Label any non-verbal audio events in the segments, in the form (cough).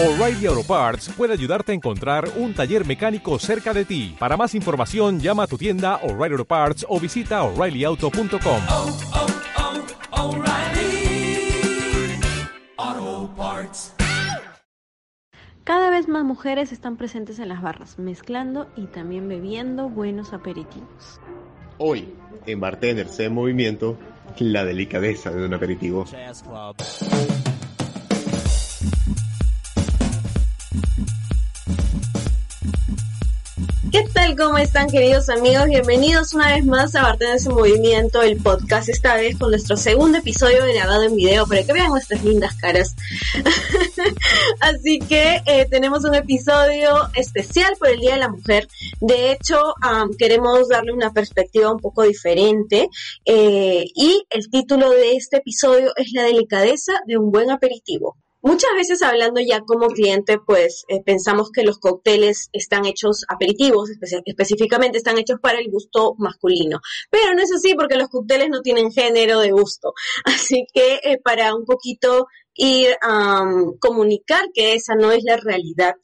O'Reilly Auto Parts puede ayudarte a encontrar un taller mecánico cerca de ti. Para más información, llama a tu tienda O'Reilly Auto Parts o visita oreillyauto.com. oh, oh, Parts. Cada vez más mujeres están presentes en las barras, mezclando y también bebiendo buenos aperitivos. Hoy, en Bartenders en Movimiento, la delicadeza de un aperitivo. ¿Qué ¿Cómo están queridos amigos? Bienvenidos una vez más a Bartenders en Movimiento, el podcast, esta vez con nuestro segundo episodio grabado en video para que vean nuestras lindas caras. (laughs) Así que eh, tenemos un episodio especial por el Día de la Mujer. De hecho, queremos darle una perspectiva un poco diferente eh, y el título de este episodio es La delicadeza de un buen aperitivo. Muchas veces hablando ya como cliente, pues eh, pensamos que los cócteles están hechos aperitivos, espe específicamente están hechos para el gusto masculino. Pero no es así porque los cócteles no tienen género de gusto. (laughs) Así que eh, para un poquito ir a comunicar que esa no es la realidad,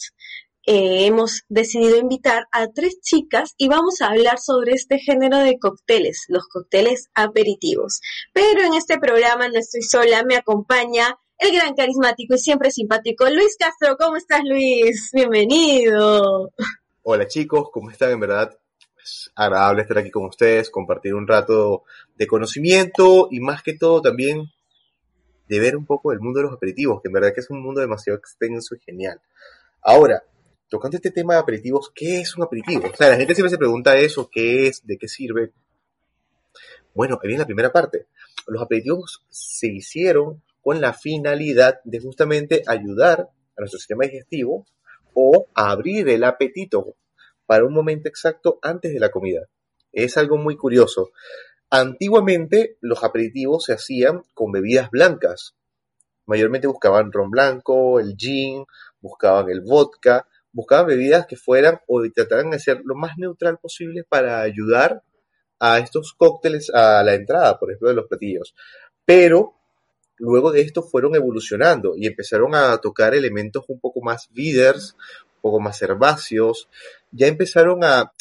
eh, hemos decidido invitar a tres chicas y vamos a hablar sobre este género de cócteles, los cócteles aperitivos. Pero en este programa no estoy sola, me acompaña el gran carismático y siempre simpático Luis Castro. ¿Cómo estás, Luis? Bienvenido. Hola chicos, ¿cómo están? En verdad, es agradable estar aquí con ustedes, compartir un rato de conocimiento y más que todo también de ver un poco del mundo de los aperitivos, que en verdad que es un mundo demasiado extenso y genial. Ahora, tocando este tema de aperitivos, ¿qué es un aperitivo? O sea, la gente siempre se pregunta eso, ¿qué es? ¿De qué sirve? Bueno, ahí viene la primera parte. Los aperitivos se hicieron con la finalidad de justamente ayudar a nuestro sistema digestivo o abrir el apetito para un momento exacto antes de la comida. Es algo muy curioso. Antiguamente los aperitivos se hacían con bebidas blancas. Mayormente buscaban ron blanco, el gin, buscaban el vodka, buscaban bebidas que fueran o trataran de ser lo más neutral posible para ayudar a estos cócteles a la entrada, por ejemplo, de los platillos. Pero luego de esto fueron evolucionando y empezaron a tocar elementos un poco más bitters, un poco más herbáceos, ya empezaron a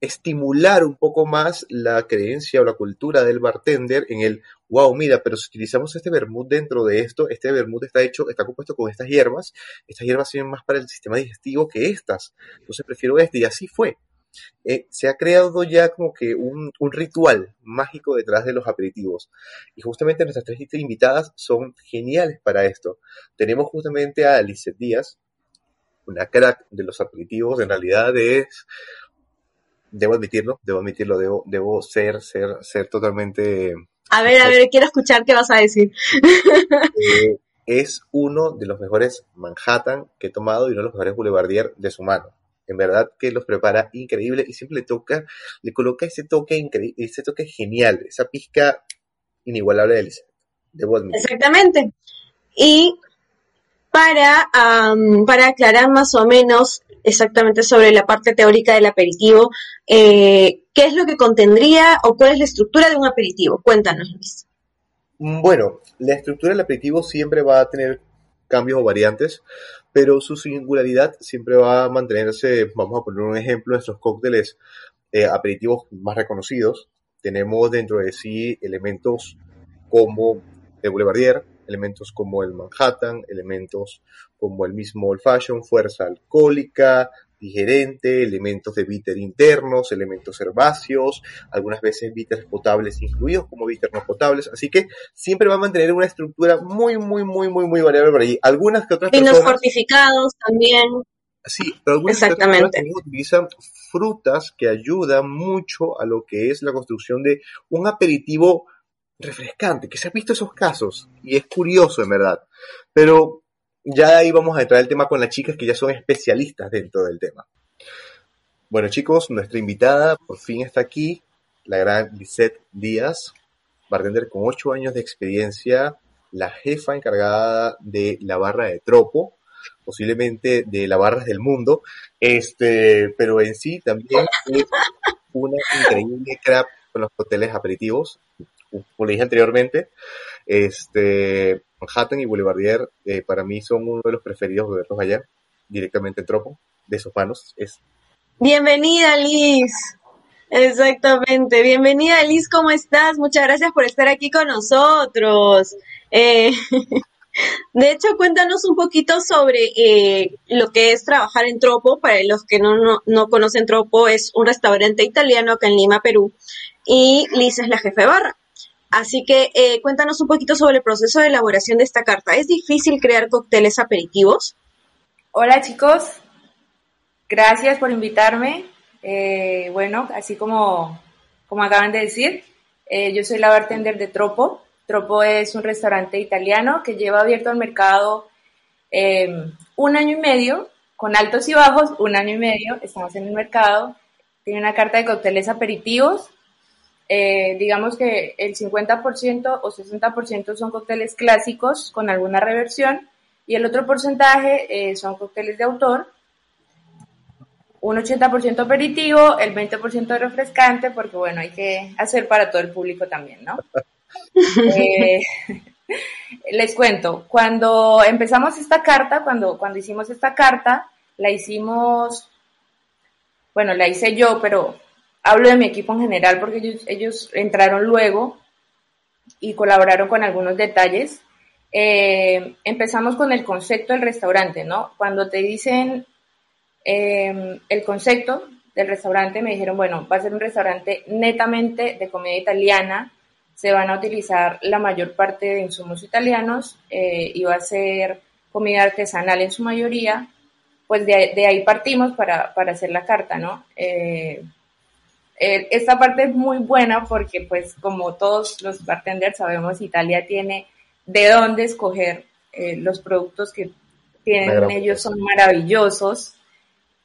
estimular un poco más la creencia o la cultura del bartender en el, wow, mira, pero si utilizamos este vermut dentro de esto, este vermut está hecho, está compuesto con estas hierbas, estas hierbas sirven más para el sistema digestivo que estas, entonces prefiero este y así fue. Eh, se ha creado ya como que un, un, ritual mágico detrás de los aperitivos. Y justamente nuestras tres invitadas son geniales para esto. Tenemos justamente a Lizeth Díaz, una crack de los aperitivos, en realidad es, debo admitirlo, debo admitirlo, debo, debo ser, ser, ser totalmente... A ver, a ver, quiero escuchar qué vas a decir. Eh, es uno de los mejores Manhattan que he tomado y uno de los mejores Boulevardier de su mano en verdad que los prepara increíble y siempre le toca, le coloca ese toque increíble, ese toque genial, esa pizca inigualable de admitir. Exactamente. Y para, um, para aclarar más o menos exactamente sobre la parte teórica del aperitivo, eh, ¿qué es lo que contendría o cuál es la estructura de un aperitivo? Cuéntanos, Luis. Bueno, la estructura del aperitivo siempre va a tener cambios o variantes, pero su singularidad siempre va a mantenerse, vamos a poner un ejemplo, nuestros cócteles eh, aperitivos más reconocidos, tenemos dentro de sí elementos como el Boulevardier, elementos como el Manhattan, elementos como el mismo Old Fashion, fuerza alcohólica, digerente, elementos de bitter internos, elementos herbáceos, algunas veces bitters potables incluidos como bitters no potables, así que siempre va a mantener una estructura muy, muy, muy, muy, muy variable por ahí. Algunas que otras Vinos personas... fortificados también. Sí, pero algunas Exactamente. utilizan frutas que ayudan mucho a lo que es la construcción de un aperitivo refrescante, que se ha visto esos casos, y es curioso en verdad, pero ya ahí vamos a entrar el tema con las chicas que ya son especialistas dentro del tema. Bueno chicos, nuestra invitada por fin está aquí, la gran Lisette Díaz, bartender con 8 años de experiencia, la jefa encargada de la barra de Tropo, posiblemente de las barras del mundo, este, pero en sí también es una increíble craft con los hoteles aperitivos, como dije anteriormente, este, Manhattan y Boulevardier eh, para mí son uno de los preferidos beberlos allá, directamente en Tropo, de sus manos. Es Bienvenida, Liz. Exactamente. Bienvenida, Liz. ¿Cómo estás? Muchas gracias por estar aquí con nosotros. Eh, (laughs) de hecho, cuéntanos un poquito sobre eh, lo que es trabajar en Tropo. Para los que no, no, no conocen Tropo, es un restaurante italiano acá en Lima, Perú. Y Liz es la jefe de barra. Así que eh, cuéntanos un poquito sobre el proceso de elaboración de esta carta. ¿Es difícil crear cócteles aperitivos? Hola chicos, gracias por invitarme. Eh, bueno, así como, como acaban de decir, eh, yo soy la bartender de Tropo. Tropo es un restaurante italiano que lleva abierto al mercado eh, un año y medio, con altos y bajos, un año y medio, estamos en el mercado. Tiene una carta de cócteles aperitivos. Eh, digamos que el 50% o 60% son cócteles clásicos con alguna reversión y el otro porcentaje eh, son cócteles de autor un 80% aperitivo, el 20% refrescante, porque bueno, hay que hacer para todo el público también, ¿no? (laughs) Eh, les cuento, cuando empezamos esta carta, cuando, cuando hicimos esta carta, la hicimos, bueno, la hice yo, pero hablo de mi equipo en general porque ellos, entraron luego y colaboraron con algunos detalles. Eh, empezamos con el concepto del restaurante, ¿no? Cuando te dicen eh, el concepto del restaurante, me dijeron, bueno, va a ser un restaurante netamente de comida italiana, se van a utilizar la mayor parte de insumos italianos eh, y va a ser comida artesanal en su mayoría, pues de, de ahí partimos para, para, hacer la carta, ¿no? Eh, eh, esta parte es muy buena porque, pues, como todos los bartenders sabemos, Italia tiene de dónde escoger eh, los productos que tienen ellos son maravillosos.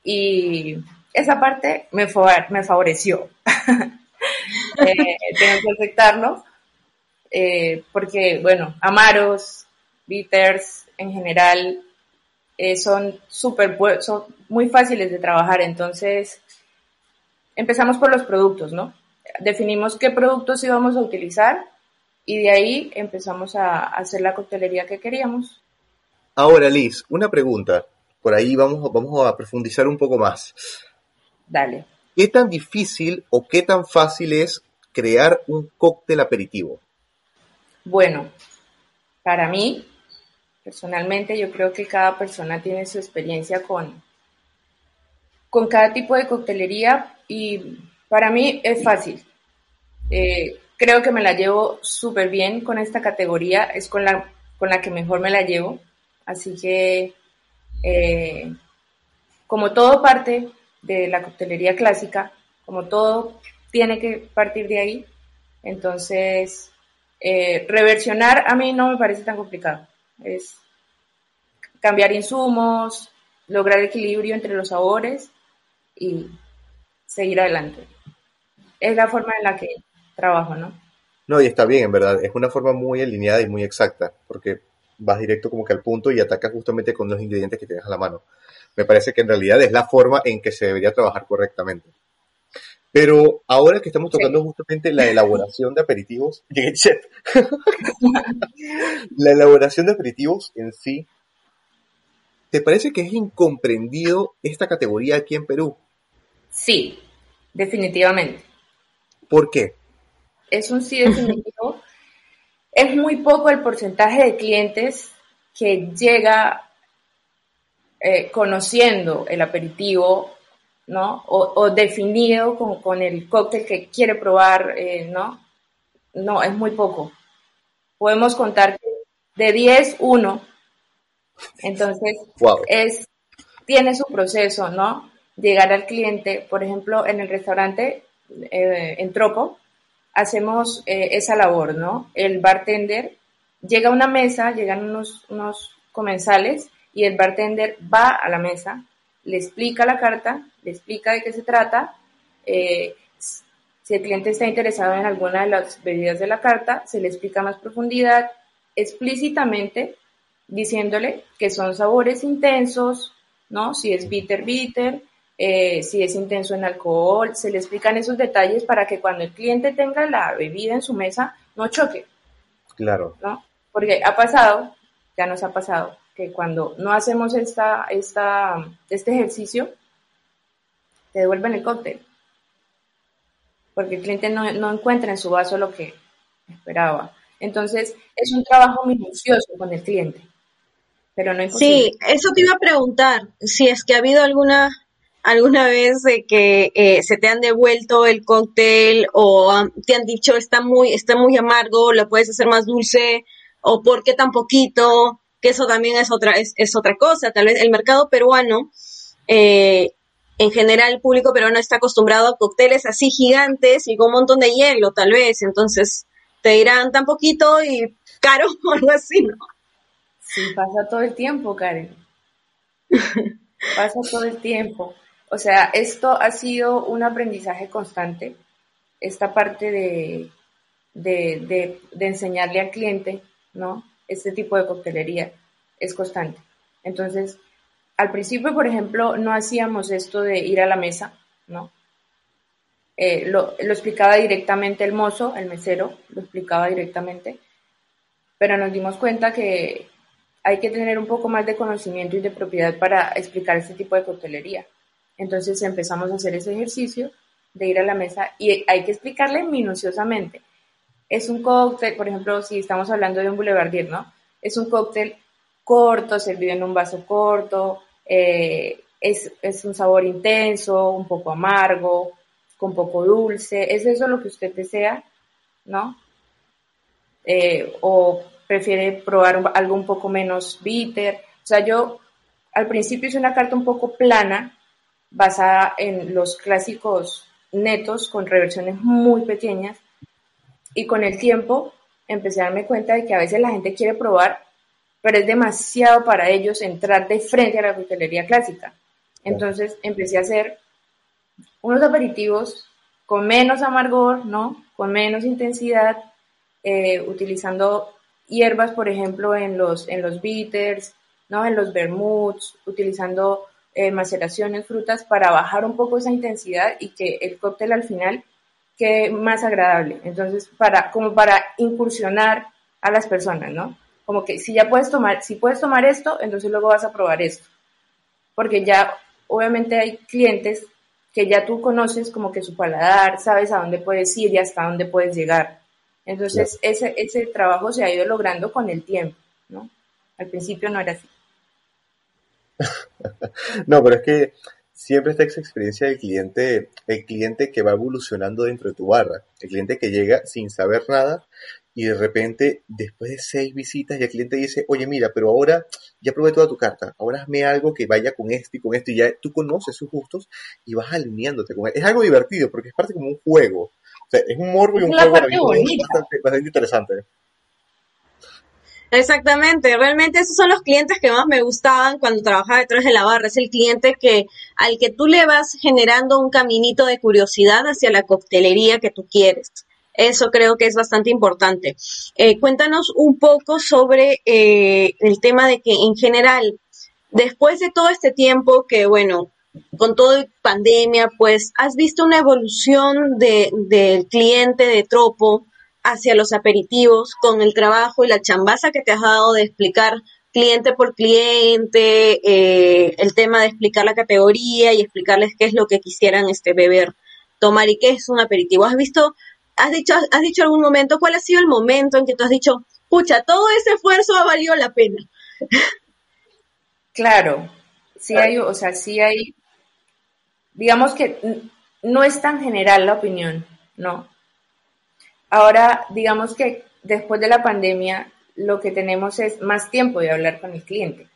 Y esa parte me, me favoreció. (laughs) eh, tengo que aceptarlo eh, porque, bueno, amaros, bitters en general son súper, son muy fáciles de trabajar, entonces empezamos por los productos, ¿no? Definimos qué productos íbamos a utilizar y de ahí empezamos a hacer la coctelería que queríamos. Ahora, Liz, una pregunta. Por ahí vamos, vamos a profundizar un poco más. Dale. ¿Qué tan difícil o qué tan fácil es crear un cóctel aperitivo? Bueno, para mí, personalmente, yo creo que cada persona tiene su experiencia con, con cada tipo de coctelería y para mí es fácil. Eh, creo que me la llevo súper bien con esta categoría, es con la, con la que mejor me la llevo. Así que, eh, como todo parte de la coctelería clásica, como todo tiene que partir de ahí, entonces eh, reversionar a mí no me parece tan complicado. Es cambiar insumos, lograr equilibrio entre los sabores y seguir adelante. Es la forma en la que trabajo, ¿no? No, y está bien, en verdad. Es una forma muy alineada y muy exacta, porque vas directo como que al punto y atacas justamente con los ingredientes que tienes a la mano. Me parece que en realidad es la forma en que se debería trabajar correctamente. Pero ahora que estamos tocando sí. justamente la elaboración de aperitivos, (laughs) (laughs) la elaboración de aperitivos en sí, ¿te parece que es incomprendido esta categoría aquí en Perú? Sí, definitivamente. ¿Por qué? Es un sí definitivo. (laughs) es muy poco el porcentaje de clientes que llega eh, conociendo el aperitivo, ¿no? O, o definido con, con, el cóctel que quiere probar, eh, ¿no? No, es muy poco. Podemos contar que de 10, 1. Entonces, wow. es, tiene su proceso, ¿no? Llegar al cliente, por ejemplo, en el restaurante, eh, en Tropo, hacemos eh, esa labor, ¿no? El bartender llega a una mesa, llegan unos, unos comensales y el bartender va a la mesa, le explica la carta, le explica de qué se trata, eh, si el cliente está interesado en alguna de las bebidas de la carta, se le explica más profundidad, explícitamente, diciéndole que son sabores intensos, ¿no? Si es bitter, bitter, eh, si es intenso en alcohol, se le explican esos detalles para que cuando el cliente tenga la bebida en su mesa no choque. Claro. ¿no? Porque ha pasado, ya nos ha pasado, que cuando no hacemos esta, esta, este ejercicio, te devuelven el cóctel. Porque el cliente no, no encuentra en su vaso lo que esperaba. Entonces, es un trabajo minucioso con el cliente. Pero no Sí, eso te iba a preguntar, si es que ha habido alguna alguna vez de que eh, se te han devuelto el cóctel o te han dicho está muy está muy amargo, lo puedes hacer más dulce o por qué tan poquito, que eso también es otra es, es otra cosa. Tal vez el mercado peruano eh, en general el público peruano está acostumbrado a cócteles así gigantes y con un montón de hielo, tal vez. Entonces te dirán tan poquito y caro (laughs) o algo así, ¿no? Sí, pasa todo el tiempo, Karen. (laughs) pasa todo el tiempo. O sea, esto ha sido un aprendizaje constante. Esta parte de, de, de, enseñarle al cliente, ¿no? Este tipo de coctelería es constante. Entonces, al principio, por ejemplo, no hacíamos esto de ir a la mesa, ¿no? Eh, lo, lo, explicaba directamente el mozo, el mesero, lo explicaba directamente, pero nos dimos cuenta que hay que tener un poco más de conocimiento y de propiedad para explicar este tipo de coctelería. Entonces empezamos a hacer ese ejercicio de ir a la mesa y hay que explicarle minuciosamente. Es un cóctel, por ejemplo, si estamos hablando de un boulevardier, ¿no? Es un cóctel corto, servido en un vaso corto, eh, es, es, un sabor intenso, un poco amargo, con poco dulce, ¿es eso lo que usted desea? ¿No? Eh, o prefiere probar algo un poco menos bitter. O sea, yo al principio hice una carta un poco plana, basada en los clásicos netos, con reversiones muy pequeñas, y con el tiempo empecé a darme cuenta de que a veces la gente quiere probar, pero es demasiado para ellos entrar de frente a la coctelería clásica. Entonces empecé a hacer unos aperitivos con menos amargor, ¿no? Con menos intensidad, eh, utilizando hierbas, por ejemplo, en los, en los bitters, ¿no? En los vermuts, utilizando eh, maceraciones, frutas, para bajar un poco esa intensidad y que el cóctel al final quede más agradable. Entonces, para, como para incursionar a las personas, ¿no? Como que si ya puedes tomar, si puedes tomar esto, entonces luego vas a probar esto. Porque ya, obviamente hay clientes que ya tú conoces como que su paladar, sabes a dónde puedes ir y hasta dónde puedes llegar. Entonces, ese, ese trabajo se ha ido logrando con el tiempo, ¿no? Al principio no era así. (laughs) no, pero es que siempre está esa experiencia del cliente, el cliente que va evolucionando dentro de tu barra, el cliente que llega sin saber nada y de repente, después de seis visitas, el cliente dice, oye, mira, pero ahora ya probé toda tu carta, ahora hazme algo que vaya con esto y con esto, y ya tú conoces sus gustos y vas alineándote con él. Es algo divertido, porque es parte como un juego. O sea, es un morbo y un juego bastante, bastante interesante. Exactamente, realmente esos son los clientes que más me gustaban cuando trabajaba detrás de la barra. Es el cliente que al que tú le vas generando un caminito de curiosidad hacia la coctelería que tú quieres. Eso creo que es bastante importante. Eh, cuéntanos un poco sobre eh, el tema de que en general, después de todo este tiempo que, bueno, con todo pandemia, pues, ¿has visto una evolución de, del cliente de Tropo hacia los aperitivos con el trabajo y la chambaza que te has dado de explicar cliente por cliente, eh, el tema de explicar la categoría y explicarles qué es lo que quisieran este beber, tomar y qué es un aperitivo? ¿Has visto has dicho, has dicho algún momento, ¿cuál ha sido el momento en que tú has dicho, pucha, todo ese esfuerzo ha valido la pena? Claro, sí hay, o sea, sí hay, digamos que no es tan general la opinión, ¿no? Ahora, digamos que después de la pandemia, lo que tenemos es más tiempo de hablar con el cliente,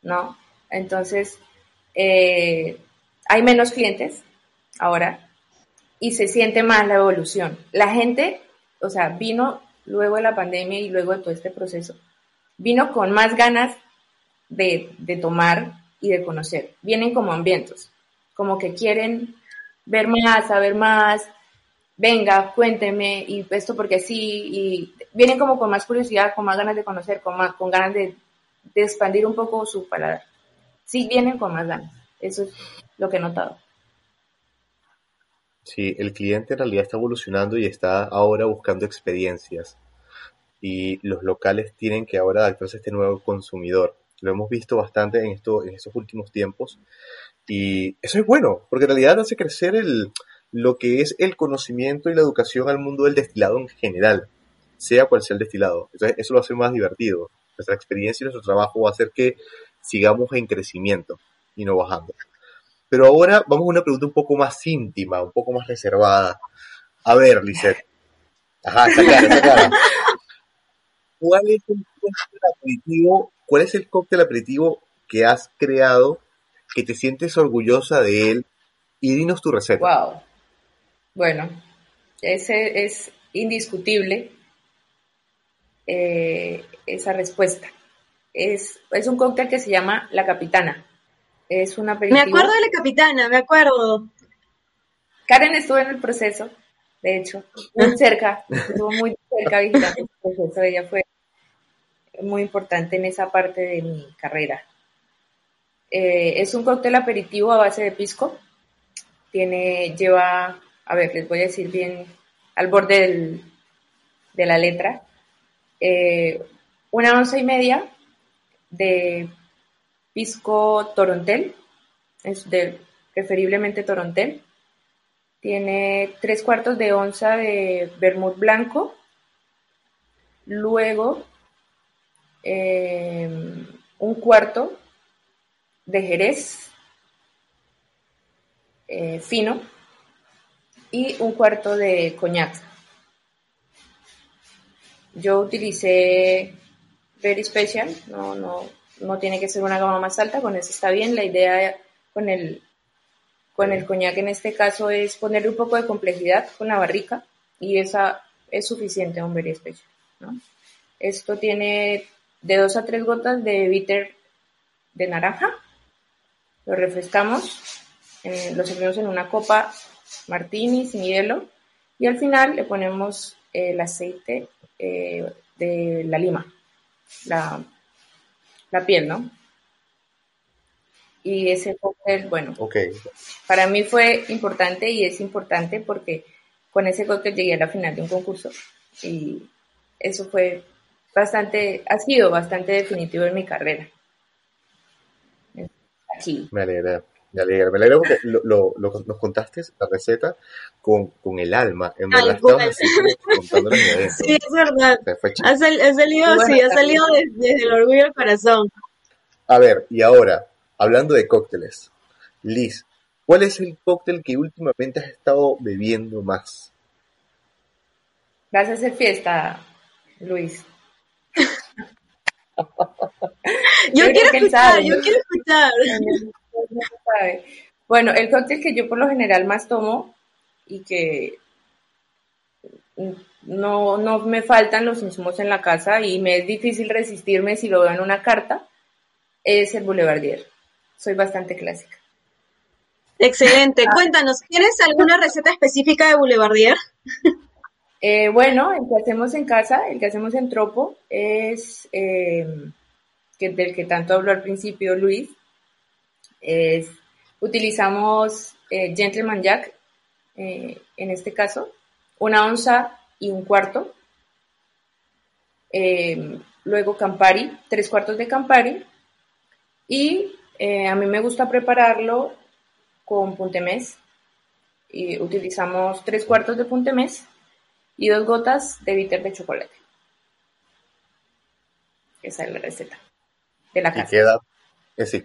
¿no? Entonces, eh, hay menos clientes ahora, y se siente más la evolución. La gente, o sea, vino luego de la pandemia y luego de todo este proceso, vino con más ganas de, de tomar y de conocer. Vienen como hambrientos, como que quieren ver más, saber más, venga, cuénteme, y esto porque sí, y vienen como con más curiosidad, con más ganas de conocer, con, más, con ganas de, expandir un poco su paladar. Sí, vienen con más ganas. Eso es lo que he notado. Sí, el cliente en realidad está evolucionando y está ahora buscando experiencias. y los locales tienen que ahora adaptarse a este nuevo consumidor. Lo hemos visto bastante en, esto, en estos últimos tiempos y eso es bueno, porque en realidad hace crecer el, lo que es el conocimiento y la educación al mundo del destilado en general, sea cual sea el destilado. Entonces, eso lo hace más divertido. Nuestra experiencia y nuestro trabajo va a hacer que sigamos en crecimiento y no bajando. Pero ahora vamos a una pregunta un poco más íntima, un poco más reservada. A ver, Lisette. Ajá, está claro, está claro. ¿Cuál es el cóctel aperitivo? ¿Cuál es el cóctel que has creado que te sientes orgullosa de él? Y dinos tu receta. Wow. Bueno, ese es indiscutible eh, esa respuesta. Es, es un cóctel que se llama La Capitana. Es una Me acuerdo de La Capitana, me acuerdo. Karen estuvo en el proceso, de hecho, muy (laughs) cerca, estuvo muy cerca visitando el proceso. Ella fue muy importante en esa parte de mi carrera. Eh, es un cóctel aperitivo a base de pisco. Tiene, lleva, a ver, les voy a decir bien al borde de la letra, eh, una onza y media de pisco torontel, es de preferiblemente torontel. Tiene tres cuartos de onza de vermut blanco. Luego, eh, un cuarto de jerez eh, fino y un cuarto de coñac. Yo utilicé Very Special, no, no, no tiene que ser una gama más alta, con eso está bien. La idea con el, con el coñac en este caso es ponerle un poco de complejidad con la barrica y esa es suficiente a un Very Special. ¿no? Esto tiene de dos a tres gotas de bitter de naranja, lo refrescamos, lo servimos en una copa martini sin hielo y al final le ponemos el aceite eh, de la lima, la, la piel, ¿no? Y ese cóctel, bueno, Ok. para mí fue importante y es importante porque con ese cóctel llegué a la final de un concurso y eso fue bastante, ha sido bastante definitivo en mi carrera. Aquí. Me alegra, me alegra, me alegra porque lo, lo- lo- nos contaste la receta con, con el alma. En Tal verdad cual. estabas así adentro. (laughs) Sí, es verdad. Ha, sal- ha salido, Bueno, sí, ha salido des- desde el orgullo del corazón. A ver, y ahora, hablando de cócteles, Liz, ¿cuál es el cóctel que últimamente has estado bebiendo más? Vas a hacer fiesta, Luis. Yo creo quiero escuchar, yo quiero escuchar. Sabe. Bueno, el cóctel que yo por lo general más tomo y que no, no me faltan los insumos en la casa y me es difícil resistirme si lo veo en una carta, es el Boulevardier. Soy bastante clásica. Excelente. Cuéntanos, ¿tienes alguna receta específica de Boulevardier? Eh, bueno, el que hacemos en casa, el que hacemos en Tropo, es eh, que, del que tanto habló al principio Luis. Es, utilizamos eh, Gentleman Jack, eh, en este caso, una onza y un cuarto. Eh, luego Campari, tres cuartos de Campari. Y eh, a mí me gusta prepararlo con puntemés. Y utilizamos tres cuartos de puntemés y dos gotas de bitter de chocolate. Esa es la receta de la Y casa. queda, es sí,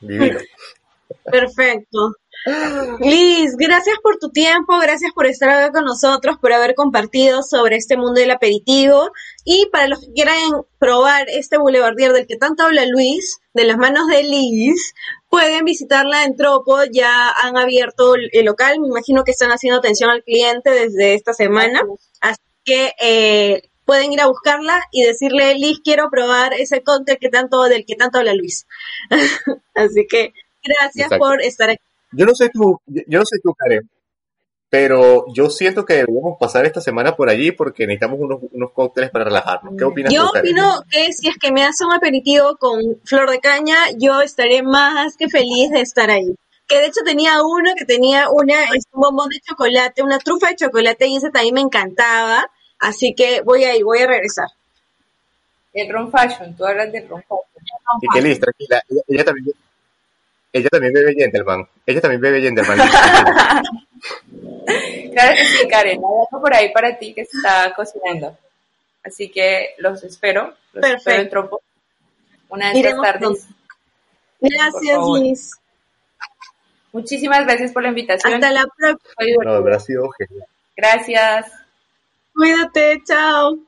divino. (laughs) Perfecto. Liz, gracias por tu tiempo, gracias por estar acá con nosotros, por haber compartido sobre este mundo del aperitivo. Y para los que quieran probar este Boulevardier del que tanto habla Luis, de las manos de Liz, pueden visitarla en Tropo, ya han abierto el el local, me imagino que están haciendo atención al cliente desde esta semana, así que eh, pueden ir a buscarla y decirle, Liz, quiero probar ese cóctel que tanto, del que tanto habla Luis. (laughs) así que gracias Exacto. por estar aquí. Yo no sé tú, yo no sé tú, Karen, pero yo siento que deberíamos pasar esta semana por allí porque necesitamos unos, unos cócteles para relajarnos. ¿Qué opinas Yo tú, opino que si es que me hace un aperitivo con flor de caña, yo estaré más que feliz de estar ahí. Que de hecho tenía uno que tenía una, un bombón de chocolate, una trufa de chocolate y ese también me encantaba. Así que voy a ir, voy a regresar. El ron fashion, tú hablas del ron fashion. Y que listo, tranquila. Ella, ella también, ella también bebe Gentleman. Ella también bebe Gentleman. (laughs) Claro que sí, Karen. Hay algo por ahí para ti que se está cocinando. Así que los espero. Los Perfecto. espero en Tropo. Una de estas tardes. Gracias. Liz. Muchísimas gracias por la invitación. Hasta la próxima. No, de verdad ha sido genial. Gracias. Cuídate, chao.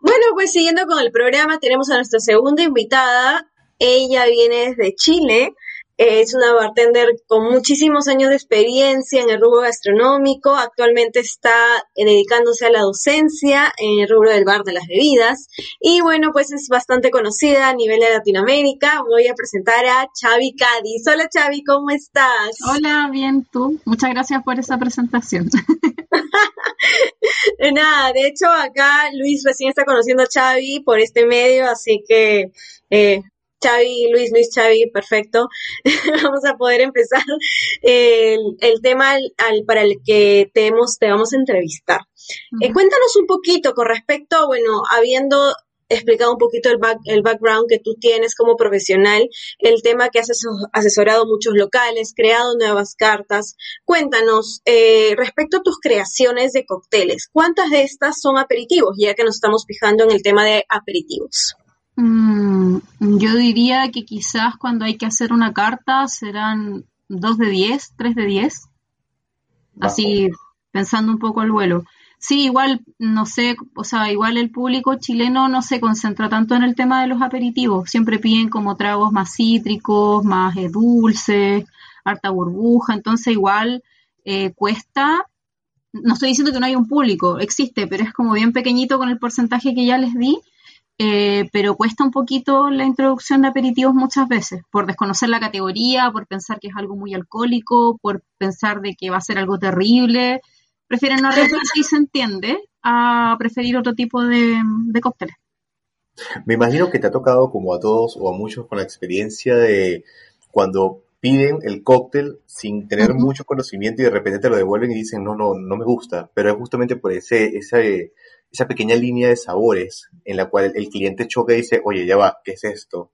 Bueno, pues siguiendo con el programa, tenemos a nuestra segunda invitada. Ella viene desde Chile. Es una bartender con muchísimos años de experiencia en el rubro gastronómico. Actualmente está eh, dedicándose a la docencia en el rubro del bar de las bebidas. Y bueno, pues es bastante conocida a nivel de Latinoamérica. Voy a presentar a Chavi Cádiz. Hola Chavi, ¿cómo estás? Hola, bien, tú. Muchas gracias por esa presentación. (laughs) Nada, de hecho acá Luis recién está conociendo a Xavi por este medio, así que eh, Xavi, Luis, Luis, Xavi, perfecto. (laughs) vamos a poder empezar el, el tema al, al- para el que te, hemos, te vamos a entrevistar. Eh, cuéntanos un poquito con respecto, bueno, habiendo explicado un poquito el, back- el background que tú tienes como profesional, el tema que has asesorado muchos locales, creado nuevas cartas. Cuéntanos, eh, respecto a tus creaciones de cócteles, ¿cuántas de estas son aperitivos? Ya que nos estamos fijando en el tema de aperitivos. Mm, yo diría que quizás cuando hay que hacer una carta serán 2 de 10, 3 de 10, así pensando un poco al vuelo. Sí, igual, no sé, o sea, igual el público chileno no se concentra tanto en el tema de los aperitivos, siempre piden como tragos más cítricos, más eh, dulces, harta burbuja, entonces igual eh, cuesta, no estoy diciendo que no hay un público, existe, pero es como bien pequeñito con el porcentaje que ya les di, eh, pero cuesta un poquito la introducción de aperitivos muchas veces, por desconocer la categoría, por pensar que es algo muy alcohólico, por pensar de que va a ser algo terrible, prefieren no arriesgarse (laughs) y se entiende a preferir otro tipo de, de cócteles. Me imagino que te ha tocado, como a todos o a muchos, con la experiencia de cuando piden el cóctel sin tener mucho conocimiento y de repente te lo devuelven y dicen, no, no, no me gusta. Pero es justamente por ese, esa, esa pequeña línea de sabores en la cual el cliente choca y dice, oye, ya va, ¿qué es esto?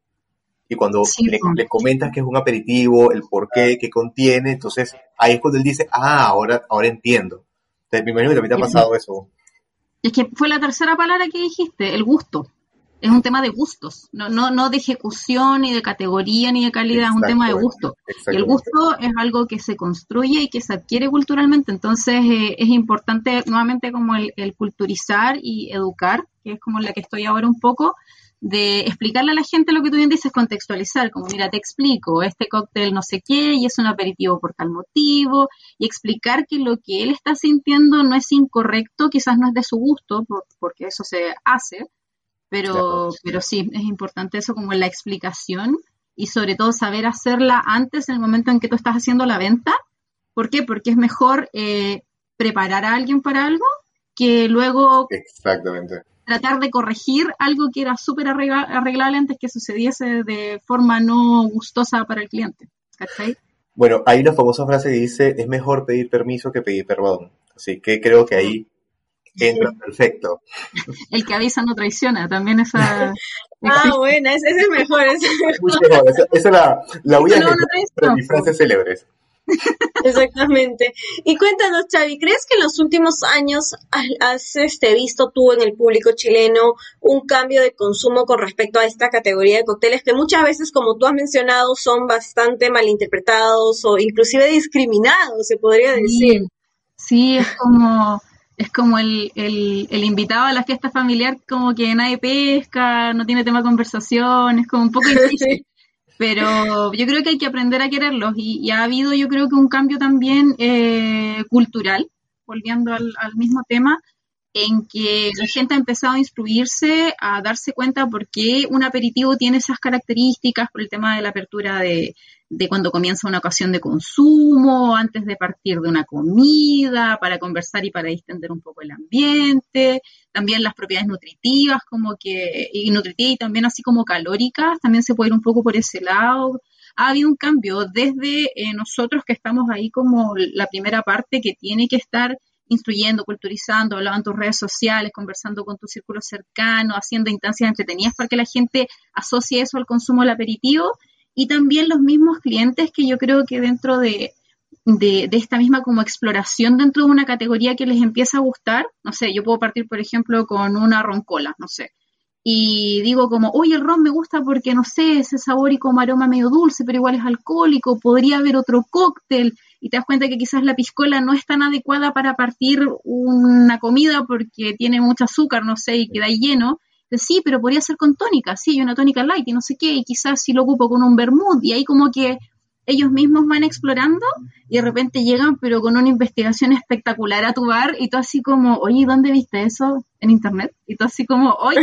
Y cuando Sí, le, comentas que es un aperitivo, el por qué, qué contiene, entonces ahí es cuando él dice, ah, ahora, ahora entiendo. Entonces, me imagino que también te ha pasado eso. Es que fue la tercera palabra que dijiste, el gusto. Es un tema de gustos, no, no, no de ejecución, ni de categoría, ni de calidad, es un tema de gusto. Y el gusto es algo que se construye y que se adquiere culturalmente, entonces eh, es importante nuevamente como el, el culturizar y educar, que es como la que estoy ahora un poco, de explicarle a la gente lo que tú bien dices, contextualizar, como mira, te explico, este cóctel no sé qué y es un aperitivo por tal motivo, y explicar que lo que él está sintiendo no es incorrecto, quizás no es de su gusto, por- porque eso se hace, pero, pero sí, es importante eso como la explicación y sobre todo saber hacerla antes, en el momento en que tú estás haciendo la venta. ¿Por qué? Porque es mejor eh, preparar a alguien para algo que luego Exactamente. tratar de corregir algo que era súper arregla- arreglable antes que sucediese de forma no gustosa para el cliente. ¿Cachai? Bueno, hay una famosa frase que dice, es mejor pedir permiso que pedir perdón. Así que creo que ahí entra perfecto. El que avisa no traiciona, también esa... (laughs) Ah, bueno, ese, es mejor. ese es mejor. Mucho mejor. Esa, esa la, la voy a No, no mis frases célebres. (laughs) Exactamente. Y cuéntanos, Xavi, ¿crees que en los últimos años has, has, este, visto tú en el público chileno un cambio de consumo con respecto a esta categoría de cócteles que muchas veces, como tú has mencionado, son bastante malinterpretados o inclusive discriminados, se podría decir? Sí, sí, es como, es como el, el, el invitado a la fiesta familiar, como que nadie pesca, no tiene tema de conversación, es como un poco difícil. (laughs) Pero yo creo que hay que aprender a quererlos y, y ha habido yo creo que un cambio también eh, cultural, volviendo al, al mismo tema, en que la gente ha empezado a instruirse, a darse cuenta por qué un aperitivo tiene esas características, por el tema de la apertura de, de cuando comienza una ocasión de consumo, antes de partir de una comida, para conversar y para distender un poco el ambiente, también las propiedades nutritivas, como que, y nutritivas y también así como calóricas, también se puede ir un poco por ese lado. Ha habido un cambio desde eh, nosotros que estamos ahí como la primera parte que tiene que estar instruyendo, culturizando, hablando en tus redes sociales, conversando con tu círculo cercano, haciendo instancias entretenidas para que la gente asocie eso al consumo del aperitivo y también los mismos clientes que yo creo que dentro de, de, esta misma como exploración dentro de una categoría que les empieza a gustar, no sé, yo puedo partir por ejemplo con una roncola, no sé, y digo como, oye, el ron me gusta porque, no sé, ese sabor y como aroma medio dulce, pero igual es alcohólico, podría haber otro cóctel, y te das cuenta que quizás la piscola no es tan adecuada para partir una comida porque tiene mucho azúcar, no sé, y queda lleno, sí, pero podría ser con tónica, sí, hay una tónica light y no sé qué, y quizás si lo ocupo con un vermouth, y ahí como que ellos mismos van explorando y de repente llegan pero con una investigación espectacular a tu bar y tú así como, oye, ¿dónde viste eso? En internet. Y tú así como, oye,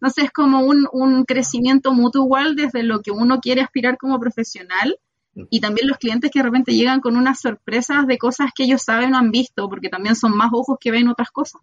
no sé, (laughs) es como un, un crecimiento mutuo igual desde lo que uno quiere aspirar como profesional y también los clientes que de repente llegan con unas sorpresas de cosas que ellos saben o han visto, porque también son más ojos que ven otras cosas.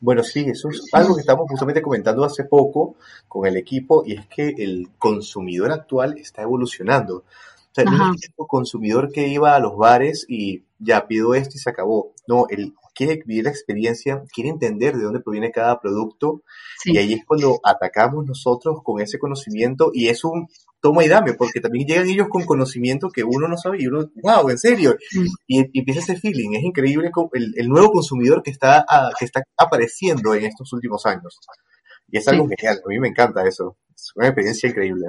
Bueno, sí, eso es algo que estamos justamente comentando hace poco con el equipo y es que el consumidor actual está evolucionando. O sea, no es el tipo consumidor que iba a los bares y ya pido esto y se acabó. No, él quiere vivir la experiencia, quiere entender de dónde proviene cada producto y ahí es cuando atacamos nosotros con ese conocimiento y es un toma y dame, porque también llegan ellos con conocimiento que uno no sabe y uno, wow, en serio. Mm. Y, empieza ese feeling, es increíble el, el nuevo consumidor que está, ah, que está apareciendo en estos últimos años. Y es algo genial, a mí me encanta eso, es una experiencia increíble.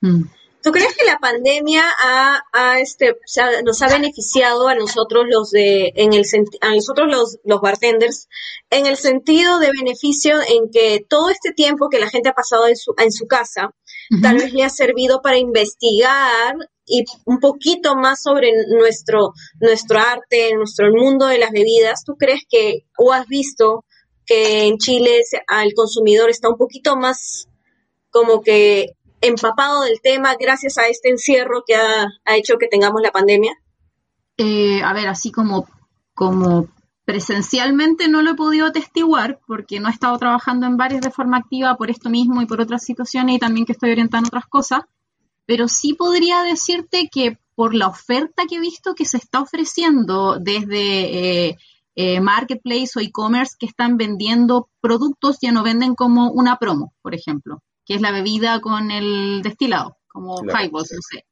Mm. ¿Tú crees que la pandemia ha, este, nos ha beneficiado a nosotros los de, en el a nosotros los, los bartenders, en el sentido de beneficio en que todo este tiempo que la gente ha pasado en su, en su casa, tal vez le ha servido para investigar y un poquito más sobre nuestro, nuestro arte, nuestro mundo de las bebidas. ¿Tú crees que, o has visto que en Chile el consumidor está un poquito más como que empapado del tema gracias a este encierro que ha, hecho que tengamos la pandemia? Eh, a ver, así como, como presencialmente no lo he podido atestiguar porque no he estado trabajando en varias de forma activa por esto mismo y por otras situaciones y también que estoy orientando otras cosas, pero sí podría decirte que por la oferta que he visto que se está ofreciendo desde eh, eh, marketplace o e-commerce que están vendiendo productos, ya no venden como una promo, por ejemplo que es la bebida con el destilado, como highballs, no sé,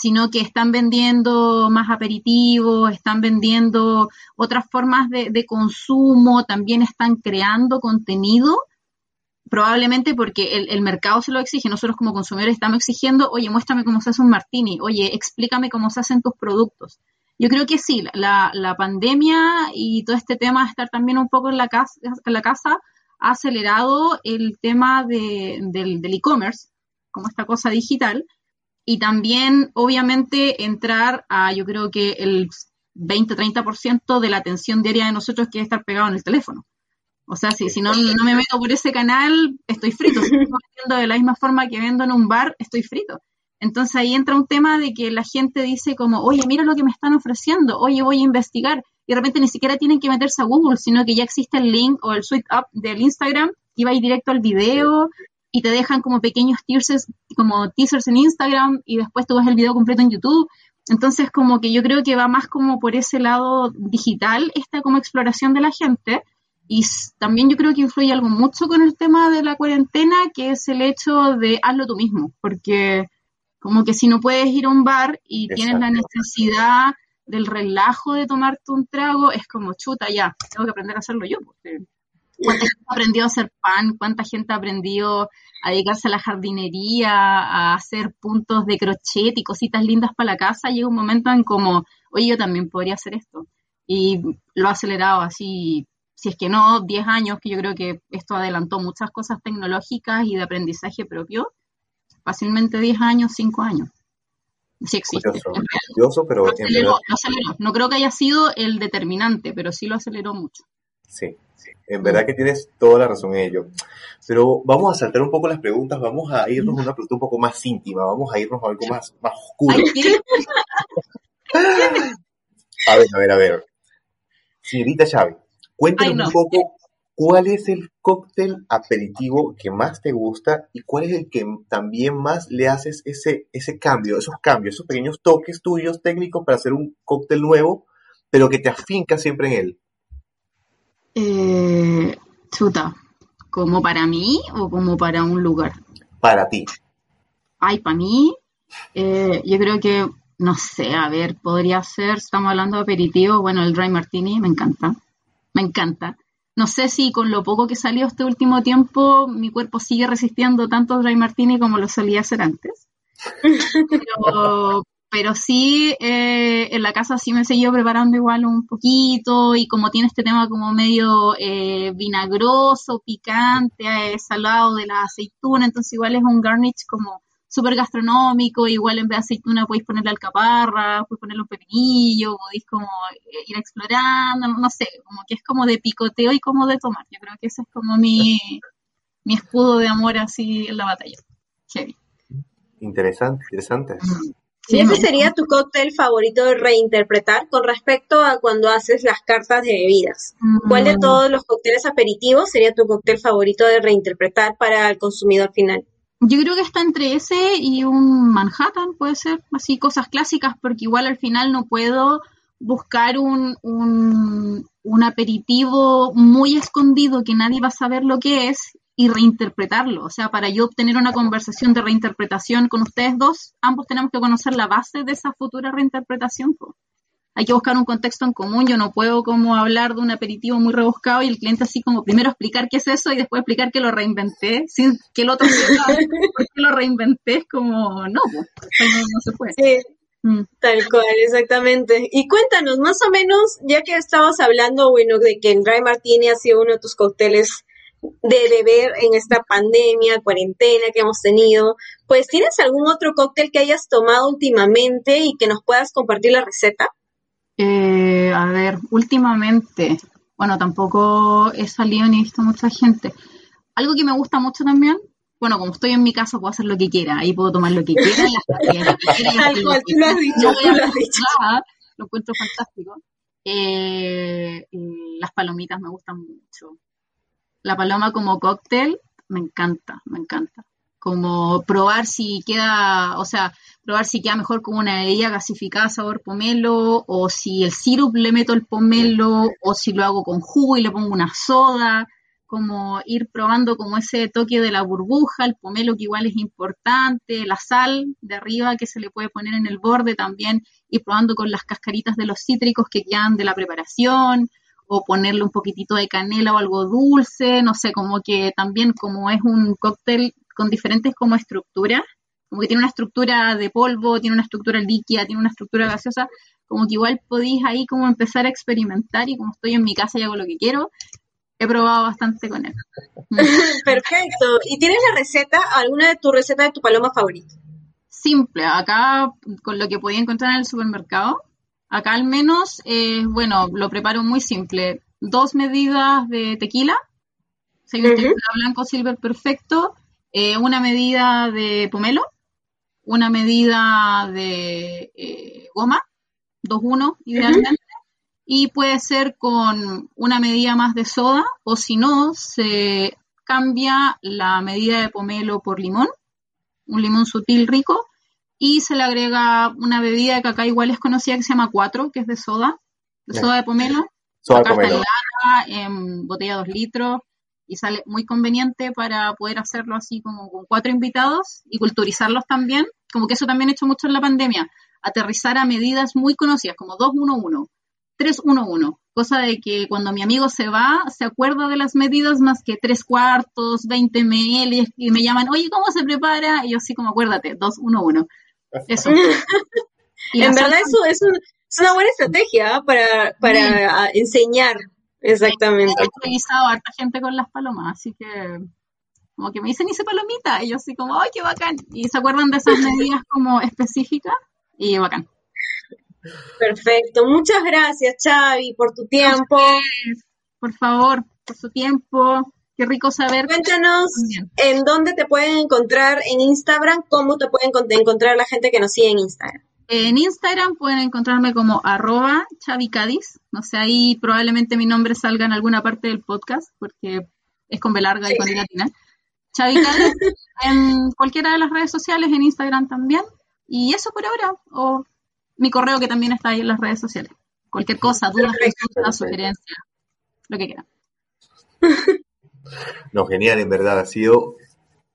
sino que están vendiendo más aperitivos, están vendiendo otras formas de, consumo, también están creando contenido, probablemente porque el, mercado se lo exige, nosotros como consumidores estamos exigiendo, oye, muéstrame cómo se hace un martini, oye, explícame cómo se hacen tus productos. Yo creo que sí, la, la pandemia y todo este tema de estar también un poco en la casa, en la casa ha acelerado el tema del e-commerce, como esta cosa digital, y también, obviamente, entrar a, yo creo que el 20-30% de la atención diaria de nosotros que estar pegado en el teléfono. O sea, si, si no, no me meto por ese canal, estoy frito. Si estoy vendiendo de la misma forma que vendo en un bar, estoy frito. Entonces ahí entra un tema de que la gente dice como, oye, mira lo que me están ofreciendo, oye, voy a investigar y de repente ni siquiera tienen que meterse a Google, sino que ya existe el link o el suite up del Instagram y va directo al video y te dejan como pequeños teasers, como teasers en Instagram y después tú ves el video completo en YouTube. Entonces como que yo creo que va más como por ese lado digital esta como exploración de la gente y también yo creo que influye algo mucho con el tema de la cuarentena, que es el hecho de hazlo tú mismo, porque como que si no puedes ir a un bar y tienes la necesidad del relajo de tomarte un trago, es como chuta, ya, tengo que aprender a hacerlo yo. ¿Cuánta gente ha aprendido a hacer pan? ¿Cuánta gente ha aprendido a dedicarse a la jardinería, a hacer puntos de crochet y cositas lindas para la casa? Llega un momento en como, oye, yo también podría hacer esto. Y lo ha acelerado así, si es que no, 10 años, que yo creo que esto adelantó muchas cosas tecnológicas y de aprendizaje propio. Fácilmente 10 años, 5 años sí existe. pero No creo que haya sido el determinante, pero sí lo aceleró mucho. Sí, en verdad que tienes toda la razón en ello. Pero vamos a saltar un poco las preguntas, vamos a irnos a una pregunta un poco más íntima, vamos a irnos a algo más, más oscuro. (laughs) a ver, a ver, a ver. Señorita Xavi, cuéntanos un poco ¿Cuál es el cóctel aperitivo que más te gusta y cuál es el que también más le haces ese, ese cambio, esos cambios, esos pequeños toques tuyos técnicos para hacer un cóctel nuevo pero que te afinca siempre en él. Eh, chuta, ¿como para mí o como para un lugar? Para ti. Ay, para mí, eh, yo creo que, no sé, a ver, podría ser, estamos hablando de aperitivo, bueno, el Dry Martini me encanta, me encanta. No sé si con lo poco que salió este último tiempo, mi cuerpo sigue resistiendo tanto Dry Martini como lo solía hacer antes. Pero, pero sí, eh, en la casa sí me seguido preparando igual un poquito y como tiene este tema como medio eh, vinagroso, picante, eh, salado de la aceituna, entonces igual es un garnish como súper gastronómico, igual en vez de aceituna podéis ponerle alcaparra, podéis ponerle un pepinillo, podéis como eh, ir explorando, no sé, como que es como de picoteo y como de tomar. Yo creo que ese es como mi, mi escudo de amor así en la batalla. Heavy. Interesante, interesante. Sí, ¿Y ese sería tu cóctel favorito de reinterpretar con respecto a cuando haces las cartas de bebidas? ¿Cuál de Mm, todos los cócteles aperitivos sería tu cóctel favorito de reinterpretar para el consumidor final? Yo creo que está entre ese y un Manhattan, puede ser, así cosas clásicas, porque igual al final no puedo buscar un, un, un aperitivo muy escondido que nadie va a saber lo que es y reinterpretarlo. O sea, para yo obtener una conversación de reinterpretación con ustedes dos, ambos tenemos que conocer la base de esa futura reinterpretación. Hay que buscar un contexto en común. Yo no puedo como hablar de un aperitivo muy rebuscado y el cliente así como primero explicar qué es eso y después explicar que lo reinventé sin que el otro sepa por qué lo reinventé. Es como, no, no, no se puede. Sí, Mm. tal cual, exactamente. Y cuéntanos, más o menos, ya que estabas hablando, bueno, de que el Dry Martini ha sido uno de tus cócteles de beber en esta pandemia, cuarentena que hemos tenido, pues ¿tienes algún otro cóctel que hayas tomado últimamente y que nos puedas compartir la receta? Eh, a ver, últimamente, bueno, tampoco he salido ni he visto mucha gente. Algo que me gusta mucho también, bueno, como estoy en mi casa, puedo hacer lo que quiera, ahí puedo tomar lo que quiera, lo has dicho, has dicho. lo encuentro fantástico. Eh, eh, las palomitas me gustan mucho. La paloma como cóctel, me encanta, me encanta. Como probar si queda, o sea, probar si queda mejor como una bebida gasificada sabor pomelo, o si el sirup le meto el pomelo, o si lo hago con jugo y le pongo una soda, como ir probando como ese toque de la burbuja, el pomelo que igual es importante, la sal de arriba que se le puede poner en el borde también, ir probando con las cascaritas de los cítricos que quedan de la preparación, o ponerle un poquitito de canela o algo dulce, no sé, como que también como es un cóctel con diferentes como estructuras, como que tiene una estructura de polvo, tiene una estructura líquida, tiene una estructura gaseosa, como que igual podéis ahí como empezar a experimentar y como estoy en mi casa y hago lo que quiero, he probado bastante con él. (laughs) Mm. Perfecto. ¿Y tienes la receta, alguna de tu receta de tu paloma favorita? Simple, acá con lo que podía encontrar en el supermercado, acá al menos, eh, bueno, lo preparo muy simple. Dos medidas de tequila, hay un tequila blanco silver perfecto, eh, una medida de pomelo, una medida de eh, goma, 2-1 idealmente, y puede ser con una medida más de soda, o si no, se cambia la medida de pomelo por limón, un limón sutil rico, y se le agrega una bebida que acá igual es conocida que se llama 4, que es de soda, de soda de pomelo, Soda acá está en pomelo. en botella de 2 litros, y sale muy conveniente para poder hacerlo así como con cuatro invitados y culturizarlos también, como que eso también he hecho mucho en la pandemia, aterrizar a medidas muy conocidas, como 211, 311, cosa de que cuando mi amigo se va, se acuerda de las medidas más que 3 cuartos, 20 ml, y me llaman, oye, ¿cómo se prepara? Y yo así como, acuérdate, 211. Eso. (laughs) Y en verdad eso es, un- es una buena estrategia ¿ah? para, para ah, enseñar. Exactamente. he entrevistado a harta gente con las palomas, así que como que me dicen hice palomita, y yo así como, ¡ay, qué bacán! Y se acuerdan de esas medidas como específicas, y bacán. Perfecto. Muchas gracias, Xavi, por tu tiempo. Por favor, por su tiempo, qué rico saber. Cuéntanos en dónde te pueden encontrar en Instagram, cómo te pueden encont- encontrar la gente que nos sigue en Instagram. En Instagram pueden encontrarme como arroba chavicadis, no sé, ahí probablemente mi nombre salga en alguna parte del podcast, porque es con B larga y con I latina. Chavicadis (laughs) en cualquiera de las redes sociales, en Instagram también, y eso por ahora, o mi correo que también está ahí en las redes sociales. Cualquier cosa, dudas, consultas, sugerencias, lo que quieran. (laughs) No, genial, en verdad. Ha sido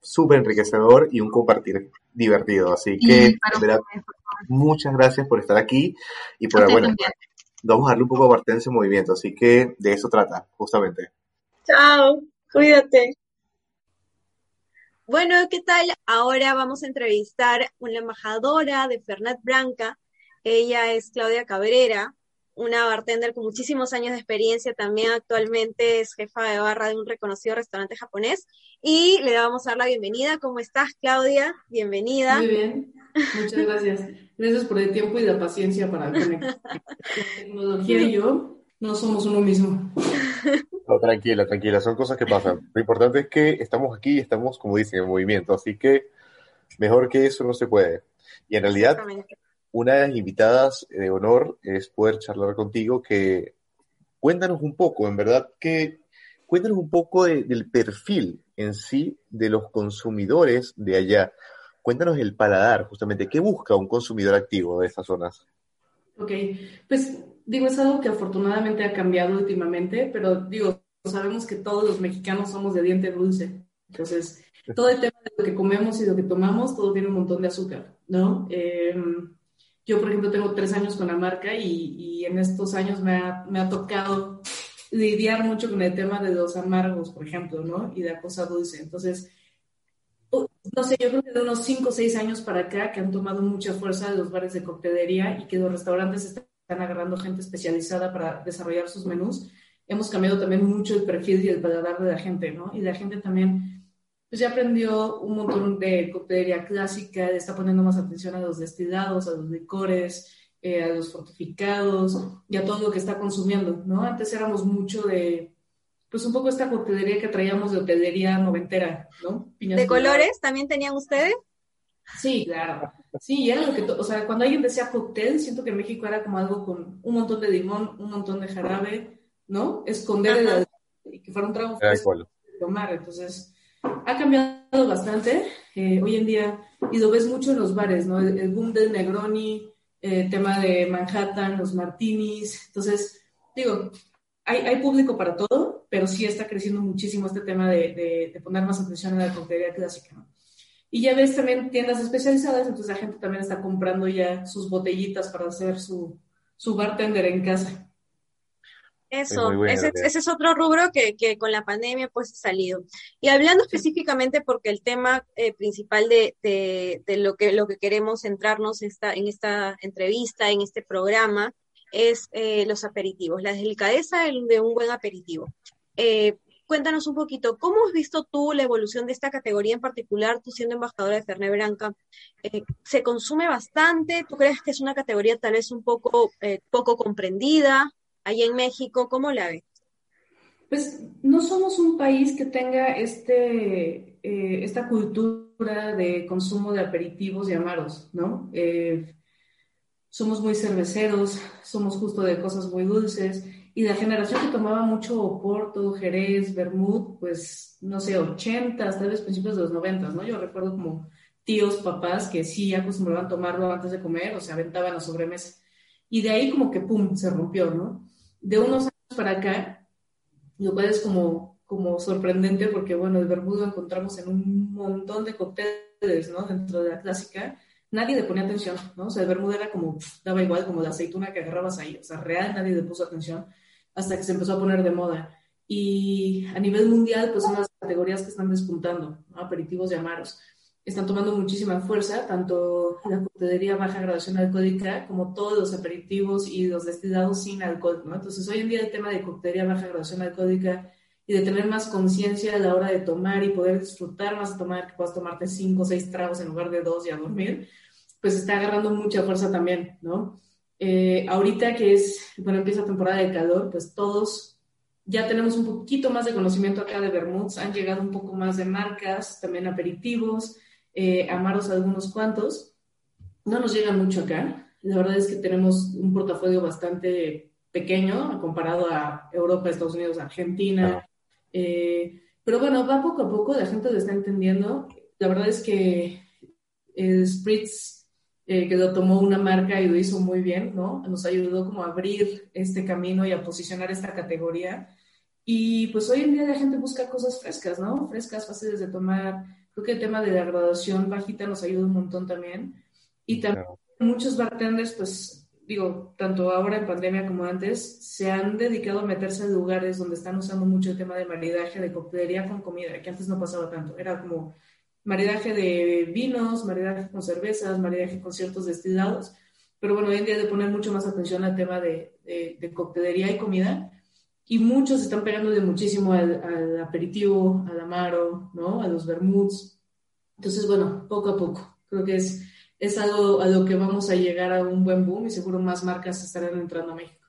súper enriquecedor y un compartir divertido. Así que, Y para en verdad, ustedes, muchas gracias por estar aquí y por, bueno, también. vamos a darle un poco de partencia en movimiento. Así que de eso trata, justamente. Chao, cuídate. Bueno, ¿qué tal? Ahora vamos a entrevistar a una embajadora de Fernet Branca. Ella es Claudia Cabrera, una bartender con muchísimos años de experiencia. También actualmente es jefa de barra de un reconocido restaurante japonés. Y le vamos a dar la bienvenida. ¿Cómo estás, Claudia? Bienvenida. Muy bien, muchas gracias. Gracias por el tiempo y la paciencia para conectar. Tecnología y yo no somos uno mismo. No, tranquila, tranquila, son cosas que pasan. Lo importante es que estamos aquí y estamos, como dicen, en movimiento. Así que mejor que eso no se puede. Y en realidad, una de las invitadas de honor es poder charlar contigo que cuéntanos un poco, en verdad, que cuéntanos un poco de- del perfil en sí de los consumidores de allá. Cuéntanos el paladar, justamente, ¿qué busca un consumidor activo de estas zonas? Ok, pues digo, es algo que afortunadamente ha cambiado últimamente, pero digo, sabemos que todos los mexicanos somos de diente dulce. Entonces, todo el tema de lo que comemos y lo que tomamos, todo tiene un montón de azúcar, ¿no? Eh, yo, por ejemplo, tengo tres años con la marca y, y en estos años me ha, me ha tocado lidiar mucho con el tema de los amargos, por ejemplo, ¿no? Y de la cosa dulce. Entonces, no sé, yo creo que de unos 5 o 6 años para acá que han tomado mucha fuerza los bares de coctelería y que los restaurantes están agarrando gente especializada para desarrollar sus menús, hemos cambiado también mucho el perfil y el paladar de la gente, ¿no? Y la gente también, pues ya aprendió un montón de coctelería clásica, le está poniendo más atención a los destilados, a los licores, eh, a los fortificados y a todo lo que está consumiendo, ¿no? Antes éramos mucho de, pues un poco esta coctelería que traíamos de hotelería noventera, ¿no? Piñas ¿De colores también tenían ustedes? Sí, claro. Sí, era lo que, o sea, cuando alguien decía cóctel, siento que en México era como algo con un montón de limón, un montón de jarabe, ¿no? Esconder el alcohol y que fuera un trago alcohol. de tomar. Entonces, ha cambiado bastante eh, hoy en día y lo ves mucho en los bares, ¿no? El, el boom del Negroni, el tema de Manhattan, los martinis. Entonces, digo, hay, hay público para todo, pero sí está creciendo muchísimo este tema de, de- de poner más atención en la coctelería clásica, ¿no? Y ya ves también tiendas especializadas, entonces la gente también está comprando ya sus botellitas para hacer su, su bartender en casa. Eso, ese, es otro rubro que, que con la pandemia pues ha salido. Y hablando específicamente porque el tema eh, principal de, de, de lo que lo que queremos centrarnos esta, en esta entrevista, en este programa, es eh, los aperitivos, la delicadeza del- de un buen aperitivo. Eh, cuéntanos un poquito, ¿cómo has visto tú la evolución de esta categoría en particular, tú siendo embajadora de Fernet Branca? Eh, ¿se consume bastante? ¿Tú crees que es una categoría tal vez un poco, eh, poco comprendida? Allá en México, ¿cómo la ves? Pues no somos un país que tenga este, eh, esta cultura de consumo de aperitivos y amaros, ¿no? Somos muy cerveceros, somos justo de cosas muy dulces, y la generación que tomaba mucho Oporto, Jerez, Vermouth, pues no sé, 80, tal vez principios de los 90, ¿no? Yo recuerdo como tíos, papás que sí acostumbraban tomarlo antes de comer o se aventaban a sobremesa. Y de ahí como que, ¡pum!, se rompió, ¿no? De unos años para acá, lo cual es como, como sorprendente porque, bueno, el vermut lo encontramos en un montón de cócteles, ¿no? Dentro de la clásica, nadie le ponía atención, ¿no? O sea, el vermut era como, daba igual, como la aceituna que agarrabas ahí, o sea, real nadie le puso atención hasta que se empezó a poner de moda. Y a nivel mundial, pues son las categorías que están despuntando, ¿no? Aperitivos y amaros. Están tomando muchísima fuerza, tanto la coctelería baja graduación alcohólica como todos los aperitivos y los destilados sin alcohol, ¿no? Entonces, hoy en día el tema de coctelería baja graduación alcohólica y de tener más conciencia a la hora de tomar y poder disfrutar más de tomar, que puedas tomarte cinco o seis tragos en lugar de dos y a dormir, pues está agarrando mucha fuerza también, ¿no? Eh, ahorita que es, bueno, empieza temporada de calor, pues todos ya tenemos un poquito más de conocimiento acá de vermuts, han llegado un poco más de marcas, también aperitivos, eh, amaros algunos cuantos. No nos llega mucho acá. La verdad es que tenemos un portafolio bastante pequeño comparado a Europa, Estados Unidos, Argentina. Eh, pero bueno, va poco a poco, la gente lo está entendiendo. La verdad es que el Spritz eh, que lo tomó una marca y lo hizo muy bien, ¿no? Nos ayudó como a abrir este camino y a posicionar esta categoría. Y pues hoy en día la gente busca cosas frescas, ¿no? Frescas, fáciles de tomar. Creo que el tema de la graduación bajita nos ayuda un montón también. Y también muchos bartenders, pues digo, tanto ahora en pandemia como antes, se han dedicado a meterse en lugares donde están usando mucho el tema de maridaje, de coctelería con comida, que antes no pasaba tanto. Era como maridaje de vinos, maridaje con cervezas, maridaje con ciertos destilados. Pero bueno, hoy en día de poner mucho más atención al tema de, de, coctelería y comida. Y muchos están pegando de muchísimo al, aperitivo, al amaro, ¿no? A los vermuts. Entonces, bueno, poco a poco. Creo que es, es algo a lo que vamos a llegar a un buen boom y seguro más marcas estarán entrando a México.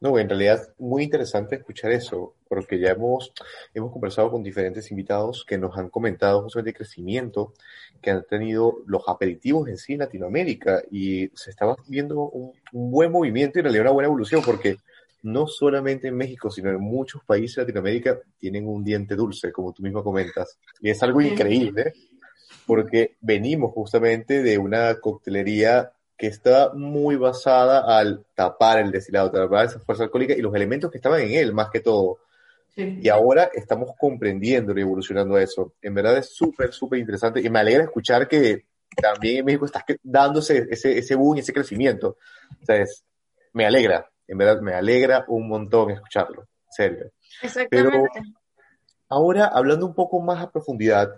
No, en realidad muy interesante escuchar eso, porque ya hemos, hemos conversado con diferentes invitados que nos han comentado justamente el crecimiento que han tenido los aperitivos en sí en Latinoamérica y se estaba viendo un, buen movimiento y en realidad una buena evolución, porque no solamente en México, sino en muchos países de Latinoamérica tienen un diente dulce, como tú mismo comentas, y es algo increíble, porque venimos justamente de una coctelería que está muy basada al tapar el destilado, tapar esa fuerza alcohólica y los elementos que estaban en él, más que todo. Y ahora estamos comprendiendo y evolucionando eso. En verdad es súper, súper interesante y me alegra escuchar que también en México está dándose ese, ese boom y ese crecimiento. O sea, me alegra, en verdad me alegra un montón escucharlo, en serio. Exactamente. Pero ahora, hablando un poco más a profundidad,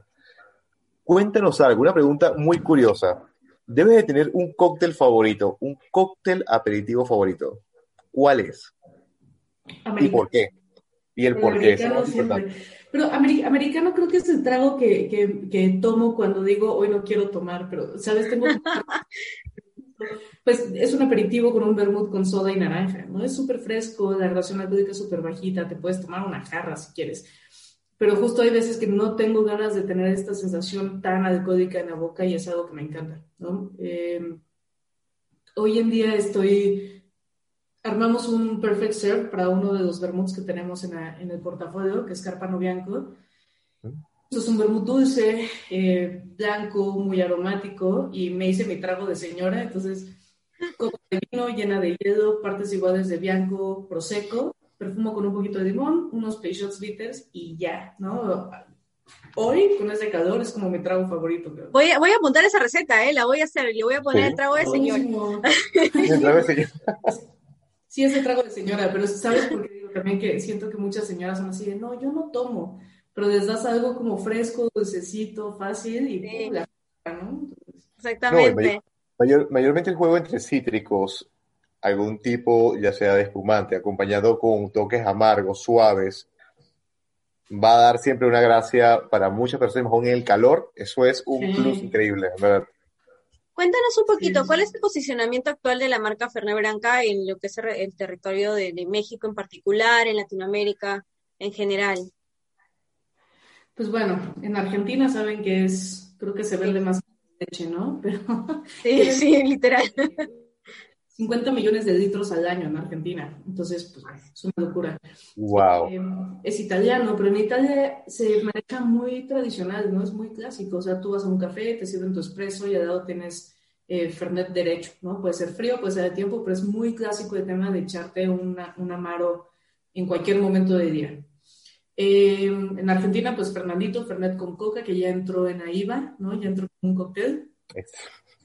cuéntanos algo, una pregunta muy curiosa debes de tener un cóctel favorito, un cóctel aperitivo favorito. ¿Cuál es? ¿Y por qué? Y el por qué. Pero americano creo que es el trago que, que, tomo cuando digo hoy no quiero tomar, pero, ¿sabes? Tengo... (laughs) pues es un aperitivo con un vermut con soda y naranja, ¿no? Es súper fresco, la relación alcohólica es súper bajita, te puedes tomar una jarra si quieres pero justo hay veces que no tengo ganas de tener esta sensación tan alcohólica en la boca y es algo que me encanta, ¿no? Em, hoy en día estoy, armamos un perfect serve para uno de los vermuts que tenemos en, el portafolio, que es Carpano Bianco. Esto es un vermut dulce, eh, blanco, muy aromático y me hice mi trago de señora, entonces copa de vino llena de hielo, partes iguales de bianco, prosecco perfumo con un poquito de limón, unos Peixots bitters y ya, ¿no? Hoy, con ese calor, es como mi trago favorito. Voy, a, voy a apuntar esa receta, ¿eh? La voy a hacer, le voy a poner el trago de señora. (laughs) el trago de señora. (laughs) Sí, es el trago de señora, pero ¿sabes por qué digo también que siento que muchas señoras son así de, no, yo no tomo, pero les das algo como fresco, dulcecito, fácil y sí. Exactamente. mayormente el juego entre cítricos algún tipo, ya sea de espumante, acompañado con toques amargos, suaves, va a dar siempre una gracia para muchas personas, mejor en el calor, eso es un plus increíble, ¿verdad? Cuéntanos un poquito, ¿cuál es el posicionamiento actual de la marca Fernet Branca en lo que es el territorio de, México en particular, en Latinoamérica en general? Pues bueno, en Argentina saben que es, creo que se vende más leche, ¿no? (laughs) Pero, sí, sí, literal. (laughs) (laughs) 50 millones de litros al año en Argentina. Entonces, pues es una locura. Wow. Eh, es italiano, pero en Italia se maneja muy tradicional, ¿no? Es muy clásico. O sea, tú vas a un café, te sirven tu espresso y al lado tienes eh, Fernet derecho, ¿no? Puede ser frío, puede ser de tiempo, pero es muy clásico el tema de echarte una, un amaro en cualquier momento del día. Eh, en Argentina, pues Fernandito, Fernet con coca, que ya entró en AIBA, ¿no? Ya entró con un cóctel.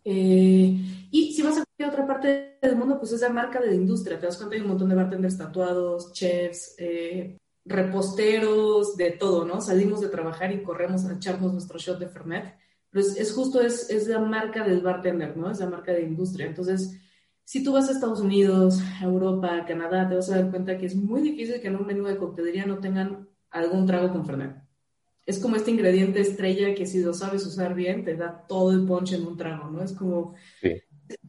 Eh, y si vas a otra parte del mundo, pues es la marca de la industria. Te das cuenta, hay un montón de bartenders tatuados, chefs, eh, reposteros, de todo, ¿no? Salimos de trabajar y corremos a echarnos nuestro shot de Fernet. Pero es, justo, es, es, la marca del bartender, ¿no? Es la marca de industria. Entonces, si tú vas a Estados Unidos, Europa, Canadá, te vas a dar cuenta que es muy difícil que en un menú de coctelería no tengan algún trago con Fernet es como este ingrediente estrella que si lo sabes usar bien, te da todo el punch en un trago, ¿no? Es como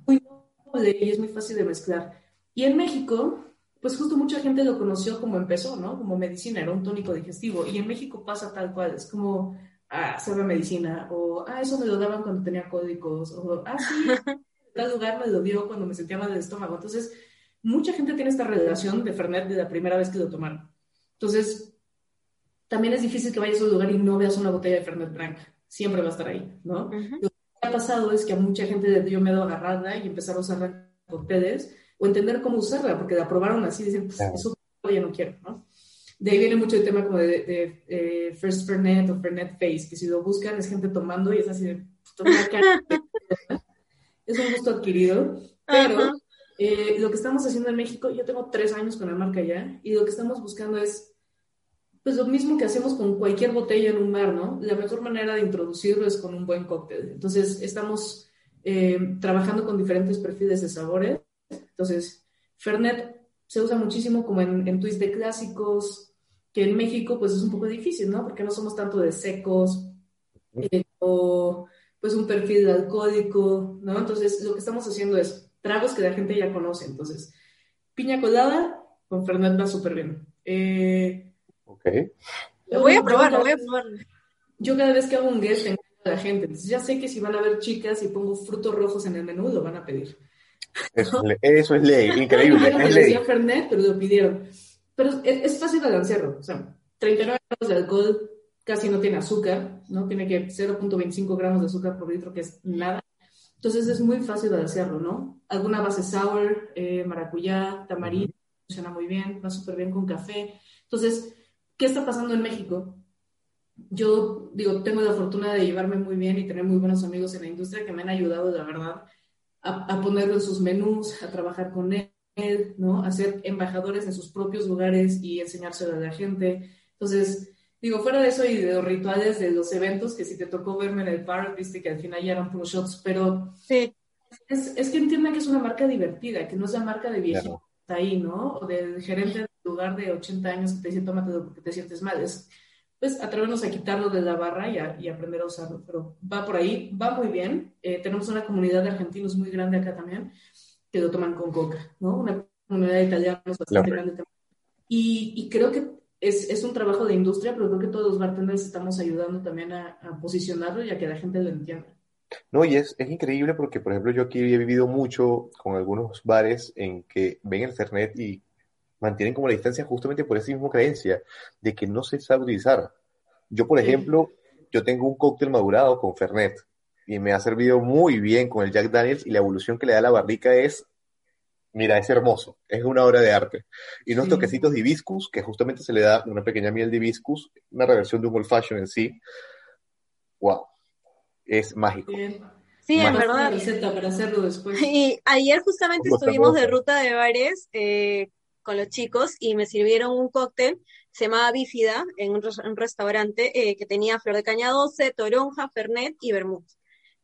muy noble y es muy fácil de mezclar. Y en México, pues justo mucha gente lo conoció como empezó, ¿no? Como medicina, era un tónico digestivo. Y en México pasa tal cual, es como, ah, sabe medicina, o, ah, eso me lo daban cuando tenía códigos, o, ah, sí, (laughs) tal lugar me lo dio cuando me sentía mal del estómago. Entonces, mucha gente tiene esta relación de Fernet de la primera vez que lo tomaron. Entonces, también es difícil que vayas a un lugar y no veas una botella de Fernet Branca. Siempre va a estar ahí, ¿no? ha pasado es que a mucha gente dio miedo agarrarla y empezar a usarla con ustedes o entender cómo usarla, porque la probaron así y dicen, pues eso ya no quiero, ¿no? De ahí viene mucho el tema como de, de, eh, First Fernet o Fernet Face, que si lo buscan es gente tomando y es así de, (laughs) es un gusto adquirido, pero Ajá. eh, lo que estamos haciendo en México, yo tengo tres años con la marca ya, y lo que estamos buscando es pues lo mismo que hacemos con cualquier botella en un bar, ¿no? La mejor manera de introducirlo es con un buen cóctel. Entonces, estamos eh, trabajando con diferentes perfiles de sabores. Entonces, Fernet se usa muchísimo como en, en twist de clásicos, que en México pues es un poco difícil, ¿no? Porque no somos tanto de secos eh, o pues un perfil alcohólico, ¿no? Entonces, lo que estamos haciendo es tragos que la gente ya conoce. Entonces, piña colada con Fernet va súper bien. Eh, Ok. Lo voy a probar, lo voy a probar. Yo cada vez que hago un guest a la gente. Entonces ya sé que si van a ver chicas y pongo frutos rojos en el menú, lo van a pedir. Eso, eso es ley, (laughs) increíble, Dijeron es ley. decía Fernet, pero lo pidieron. Pero es, es fácil balancearlo. O sea, 39 gramos de alcohol casi no tiene azúcar, ¿no? Tiene que 0.25 gramos de azúcar por litro, que es nada. Entonces es muy fácil balancearlo, ¿no? Alguna base sour, eh, maracuyá, tamarindo, funciona muy bien, va súper bien con café. Entonces, ¿qué está pasando en México? Yo digo, tengo la fortuna de llevarme muy bien y tener muy buenos amigos en la industria que me han ayudado, la verdad, a, a ponerlo en sus menús, a trabajar con él, ¿no? A ser embajadores en sus propios lugares y enseñárselo a la gente. Entonces, digo, fuera de eso y de los rituales de los eventos, que si te tocó verme en el bar, viste que al final ya eran puros shots, pero Sí. es, es que entiendan que es una marca divertida, que no es la marca de viejito Claro. ahí, ¿no? O del gerente lugar de 80 años que te tómatelo porque te sientes mal. Es, pues atrevernos a quitarlo de la barra y, a- y aprender a usarlo. Pero va por ahí, va muy bien. Eh, tenemos una comunidad de argentinos muy grande acá también que lo toman con coca, ¿no? Una comunidad de italianos bastante Claro. grande también. Y, y creo que es, es un trabajo de industria, pero creo que todos los bartenders estamos ayudando también a, a posicionarlo y a que la gente lo entienda. No, y es, es increíble porque, por ejemplo, yo aquí he vivido mucho con algunos bares en que ven el Fernet y mantienen como la distancia justamente por esa misma creencia de que no se sabe utilizar. Yo, por Sí. ejemplo, yo tengo un cóctel madurado con Fernet y me ha servido muy bien con el Jack Daniels y la evolución que le da la barrica es, mira, es hermoso, es una obra de arte. Y unos Sí. toquecitos de hibiscus, que justamente se le da una pequeña miel de hibiscus, una reversión de un old fashion en sí. Wow, es mágico. Bien. Sí, la verdad. receta para hacerlo después. Y ayer justamente estuvimos de ruta de bares eh, con los chicos y me sirvieron un cóctel, se llamaba Bífida, en un, res- un restaurante eh, que tenía flor de caña doce, toronja, fernet y vermut.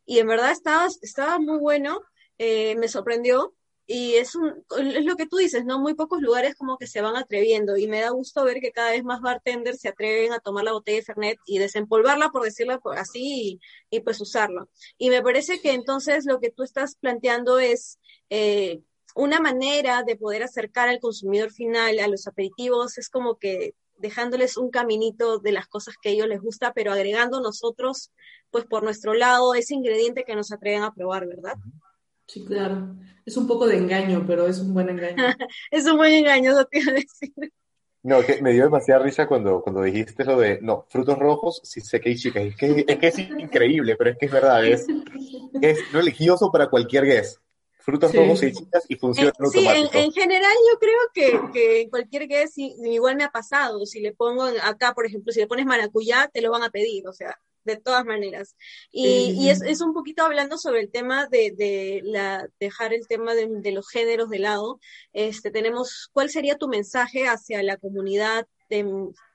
Y en verdad estaba, estaba muy bueno, eh, me sorprendió. Y es, un, es lo que tú dices, ¿no? Muy pocos lugares como que se van atreviendo y me da gusto ver que cada vez más bartenders se atreven a tomar la botella de Fernet y desempolvarla, por decirlo así, y, y pues usarla. Y me parece que entonces lo que tú estás planteando es eh, una manera de poder acercar al consumidor final a los aperitivos, es como que dejándoles un caminito de las cosas que a ellos les gusta, pero agregando nosotros, pues por nuestro lado, ese ingrediente que nos atreven a probar, ¿verdad? Sí, claro. Es un poco de engaño, pero es un buen engaño. (laughs) Es un buen engaño, eso te iba a decir. No, que me dio demasiada risa cuando, cuando dijiste lo de, no, frutos rojos, sí sé que hay chicas. Es que, es que es increíble, pero es que es verdad, es, es religioso para cualquier guest. Frutos Sí. rojos y chicas y funciona Eh, sí, en, en general yo creo que, que en cualquier que sí, igual me ha pasado. Si le pongo acá, por ejemplo, si le pones maracuyá, te lo van a pedir, o sea, de todas maneras. Y, Sí, y es, es un poquito hablando sobre el tema de, de la, dejar el tema de, de los géneros de lado. Este, tenemos, ¿cuál sería tu mensaje hacia la comunidad de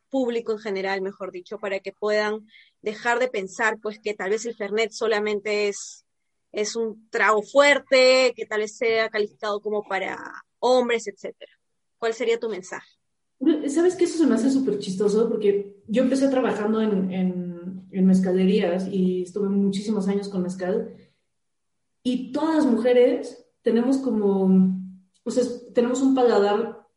público en general, mejor dicho, para que puedan dejar de pensar, pues, que tal vez el Fernet solamente es es un trago fuerte, que tal vez sea calificado como para hombres, etcétera. ¿Cuál sería tu mensaje? ¿Sabes que eso se me hace súper chistoso? Porque yo empecé trabajando en, en, en mezcalerías y estuve muchísimos años con mezcal. Y todas las mujeres tenemos como, o sea, tenemos un paladar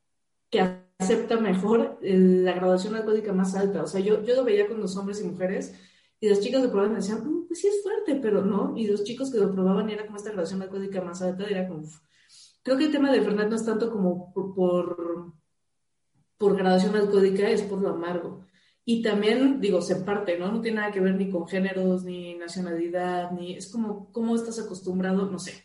que acepta mejor eh, la graduación alcohólica más alta. O sea, yo, yo lo veía con los hombres y mujeres y las chicas lo probaban y decían, "Mm, pues sí es fuerte, pero no. Y los chicos que lo probaban era como esta graduación alcohólica más alta, era como, creo que el tema de Fernet no es tanto como por, por, por graduación alcohólica, es por lo amargo. Y también, digo, se parte, ¿no? No tiene nada que ver ni con géneros, ni nacionalidad, ni es como cómo estás acostumbrado, no sé.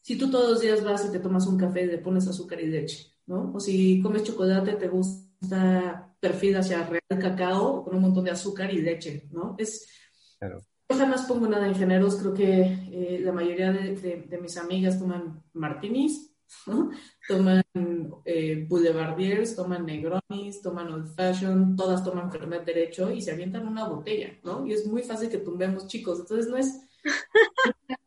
Si tú todos los días vas y te tomas un café y le pones azúcar y leche, ¿no? O si comes chocolate, te gusta perfil hacia real cacao con un montón de azúcar y leche, ¿no? Es, Claro. Yo jamás pongo nada en géneros, creo que eh, la mayoría de, mis amigas toman martinis. Toman eh, boulevardiers, toman negronis, toman old fashion, todas toman fernet derecho y se avientan una botella, ¿no? Y es muy fácil que tumbemos chicos, entonces no es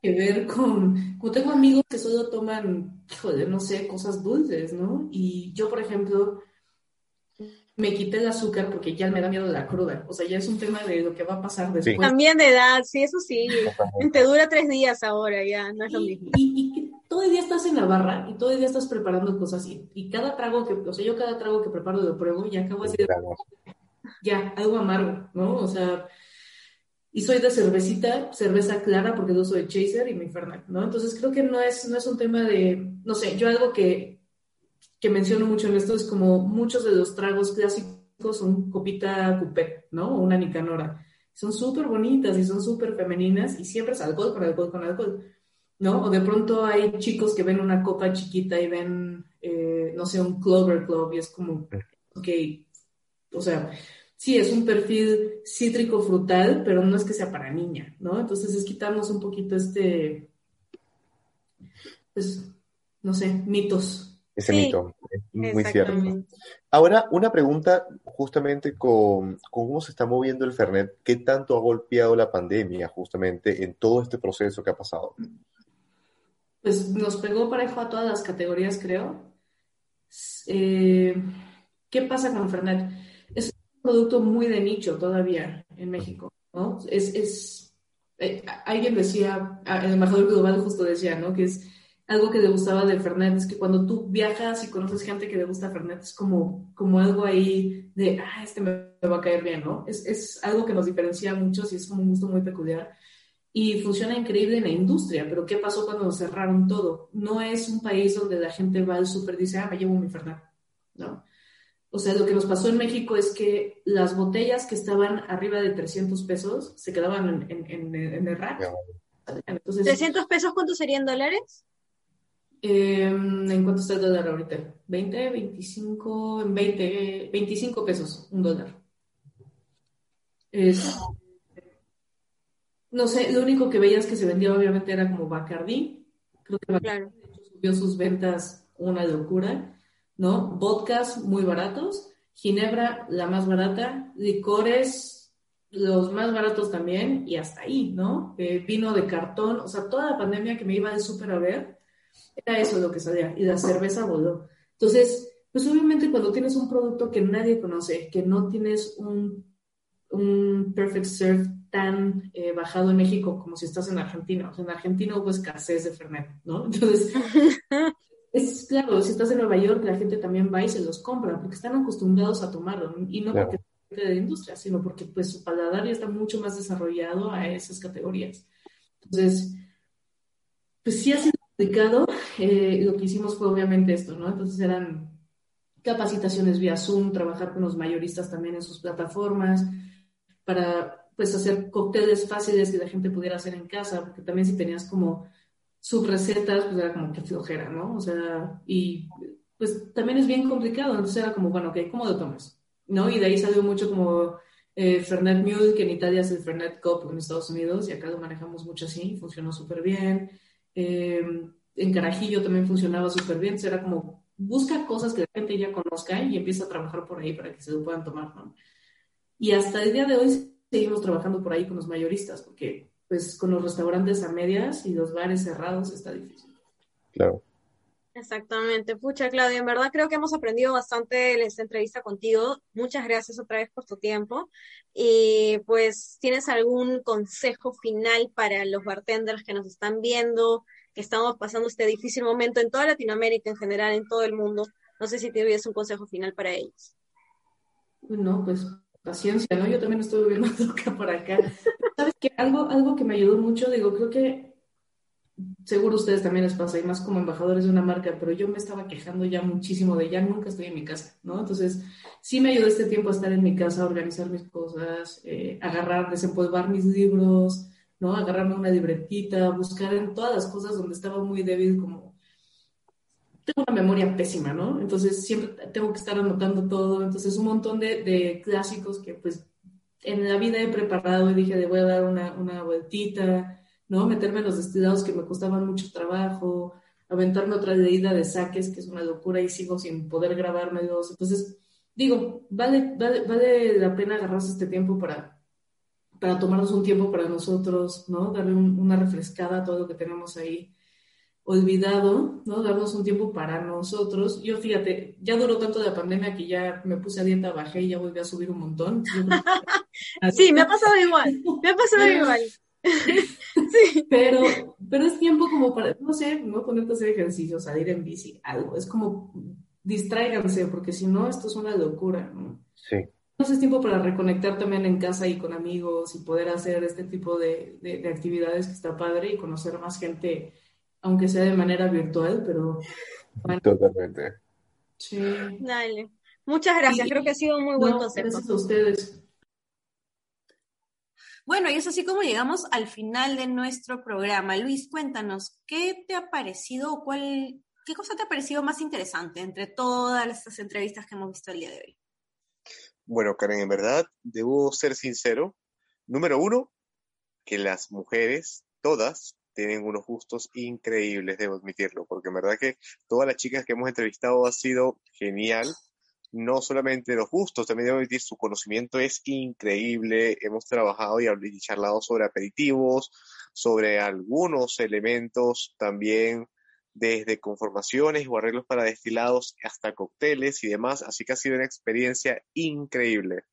tiene que ver con, como tengo amigos que solo toman, híjole, no sé, cosas dulces, ¿no? Y yo, por ejemplo, me quité el azúcar porque ya me da miedo la cruda, o sea, ya es un tema de lo que va a pasar después. También de edad, sí, eso sí. Te dura tres días ahora, ya, no es lo Y, mismo. y- todo el día estás en la barra y todo el día estás preparando cosas y, y cada trago que, o sea, yo cada trago que preparo lo pruebo y acabo así de, ya, algo amargo, ¿no? O sea, y soy de cervecita, cerveza clara porque yo soy chaser y mi Fernet, ¿no? Entonces creo que no es, no es un tema de, no sé, yo algo que, que menciono mucho en esto es como muchos de los tragos clásicos son copita coupé, ¿no? O una nicanora. Son súper bonitas y son súper femeninas y siempre es alcohol con alcohol con alcohol, ¿no? O de pronto hay chicos que ven una copa chiquita y ven, eh, no sé, un Clover Club y es como, ok, o sea, sí, es un perfil cítrico frutal, pero no es que sea para niña, ¿no? Entonces es quitarnos un poquito este, pues, no sé, mitos. Ese Sí, mito, es muy cierto. Ahora, una pregunta justamente con, con cómo se está moviendo el Fernet, ¿qué tanto ha golpeado la pandemia justamente en todo este proceso que ha pasado? Pues nos pegó parejo a todas las categorías, creo. Eh, ¿qué pasa con Fernet? Es un producto muy de nicho todavía en México, ¿no? Es, es, eh, alguien decía, el embajador global justo decía, ¿no? Que es algo que le gustaba del Fernet, es que cuando tú viajas y conoces gente que le gusta Fernet, es como, como algo ahí de, ah, este me, me va a caer bien, ¿no? Es, es algo que nos diferencia mucho y es como un gusto muy peculiar y funciona increíble en la industria, pero ¿qué pasó cuando cerraron todo? No es un país donde la gente va al súper y dice, ah, me llevo mi Fernet, ¿no? O sea, lo que nos pasó en México es que las botellas que estaban arriba de 300 pesos se quedaban en, en, en- en el rack. Entonces, 300 pesos, ¿cuántos serían dólares? Eh, ¿en cuánto está el dólar ahorita? ¿20, 25, en 20, 25 pesos, un dólar. Es, no sé, lo único que veías que se vendía obviamente era como Bacardí. Creo que Bacardí Claro. subió sus ventas una locura, ¿no? Vodkas muy baratos, Ginebra la más barata, licores los más baratos también y hasta ahí, ¿no? Eh, vino de cartón, o sea, toda la pandemia que me iba al súper a ver, era eso lo que salía y la cerveza voló. Entonces, pues obviamente cuando tienes un producto que nadie conoce, que no tienes un, un perfect serve tan eh, bajado en México como si estás en Argentina. O sea, en Argentina hubo escasez de Fernet, ¿no? Entonces, (laughs) es claro, si estás en Nueva York, la gente también va y se los compra porque están acostumbrados a tomarlo y no Claro. porque sea parte de la industria, sino porque pues su paladar ya está mucho más desarrollado a esas categorías. Entonces, pues sí ha sido complicado. Eh, lo que hicimos fue obviamente esto, ¿no? Entonces eran capacitaciones vía Zoom, trabajar con los mayoristas también en sus plataformas para pues hacer cócteles fáciles que la gente pudiera hacer en casa, porque también si tenías como subrecetas, pues era como que flojera, ¿no? O sea, y pues también es bien complicado, entonces era como, bueno, ok, ¿cómo lo tomas? ¿No? Y de ahí salió mucho como eh, Fernet Mule, que en Italia es el Fernet Cup en Estados Unidos, y acá lo manejamos mucho así, funcionó súper bien. Eh, en Carajillo también funcionaba súper bien, era como, busca cosas que la gente ya conozca y empieza a trabajar por ahí para que se puedan tomar, ¿no? Y hasta el día de hoy seguimos trabajando por ahí con los mayoristas, porque pues con los restaurantes a medias y los bares cerrados está difícil. Claro. Exactamente. Pucha, Claudia, en verdad creo que hemos aprendido bastante en esta entrevista contigo. Muchas gracias otra vez por tu tiempo. Y pues, ¿tienes algún consejo final para los bartenders que nos están viendo, que estamos pasando este difícil momento en toda Latinoamérica en general, en todo el mundo? No sé si tuvieras un consejo final para ellos. No, pues paciencia, ¿no? Yo también estoy viviendo loca (laughs) por acá. ¿Sabes qué? Algo, algo que me ayudó mucho, digo, creo que seguro ustedes también les pasa, y más como embajadores de una marca, pero yo me estaba quejando ya muchísimo de ya nunca estoy en mi casa, ¿no? Entonces, sí me ayudó este tiempo a estar en mi casa, a organizar mis cosas, eh, agarrar, desempolvar mis libros, ¿no? Agarrarme una libretita, buscar en todas las cosas donde estaba muy débil, como tengo una memoria pésima, ¿no? Entonces siempre tengo que estar anotando todo, entonces un montón de, de clásicos que pues en la vida he preparado y dije, de voy a dar una, una vueltita, ¿no? Meterme en los destilados que me costaban mucho trabajo, aventarme otra leída de saques, que es una locura y sigo sin poder grabarme dos. Entonces, digo, vale, vale, vale la pena agarrarse este tiempo para, para tomarnos un tiempo para nosotros, ¿no? Darle una refrescada a todo lo que tenemos ahí olvidado, ¿no? Darnos un tiempo para nosotros. Yo, fíjate, ya duró tanto la pandemia que ya me puse a dieta, bajé y ya volví a subir un montón. (laughs) sí, me ha pasado igual, me ha pasado igual. (laughs) sí. (laughs) Pero, pero es tiempo como para, no sé, no ponerte a hacer ejercicio, salir en bici, algo. Es como distráiganse, porque si no, esto es una locura, ¿no? Sí. Entonces es tiempo para reconectar también en casa y con amigos y poder hacer este tipo de, de, actividades que está padre y conocer más gente, aunque sea de manera virtual, pero... (laughs) Totalmente. Sí. Dale. Muchas gracias, creo que ha sido un muy buen concepto. Gracias a ustedes. Bueno, y es así como llegamos al final de nuestro programa. Luis, cuéntanos, ¿qué te ha parecido cuál, qué cosa te ha parecido más interesante entre todas estas entrevistas que hemos visto el día de hoy? Bueno, Karen, en verdad, debo ser sincero. Número uno, que las mujeres, todas, tienen unos gustos increíbles, debo admitirlo, porque en verdad que todas las chicas que hemos entrevistado ha sido genial no solamente los gustos, también debo decir, su conocimiento es increíble. Hemos trabajado y charlado sobre aperitivos, sobre algunos elementos también desde conformaciones o arreglos para destilados hasta cócteles y demás, así que ha sido una experiencia increíble.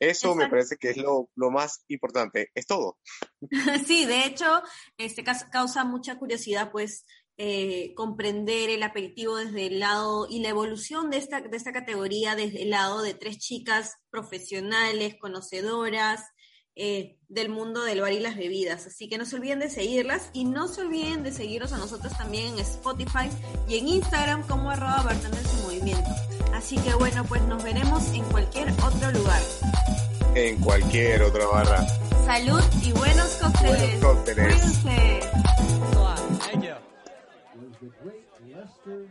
Eso me parece que es lo, lo, más importante, es todo. (laughs) Sí, de hecho, este causa mucha curiosidad, pues, eh, comprender el aperitivo desde el lado y la evolución de esta, de esta categoría desde el lado de tres chicas profesionales, conocedoras eh, del mundo del bar y las bebidas. Así que no se olviden de seguirlas y no se olviden de seguirnos a nosotros también en Spotify y en Instagram como arroba bartenders en movimiento. Así que bueno, pues nos veremos en cualquier otro lugar. En cualquier otra barra. Salud y buenos cócteles. Buenos cócteles. Cuídense. The great Lester.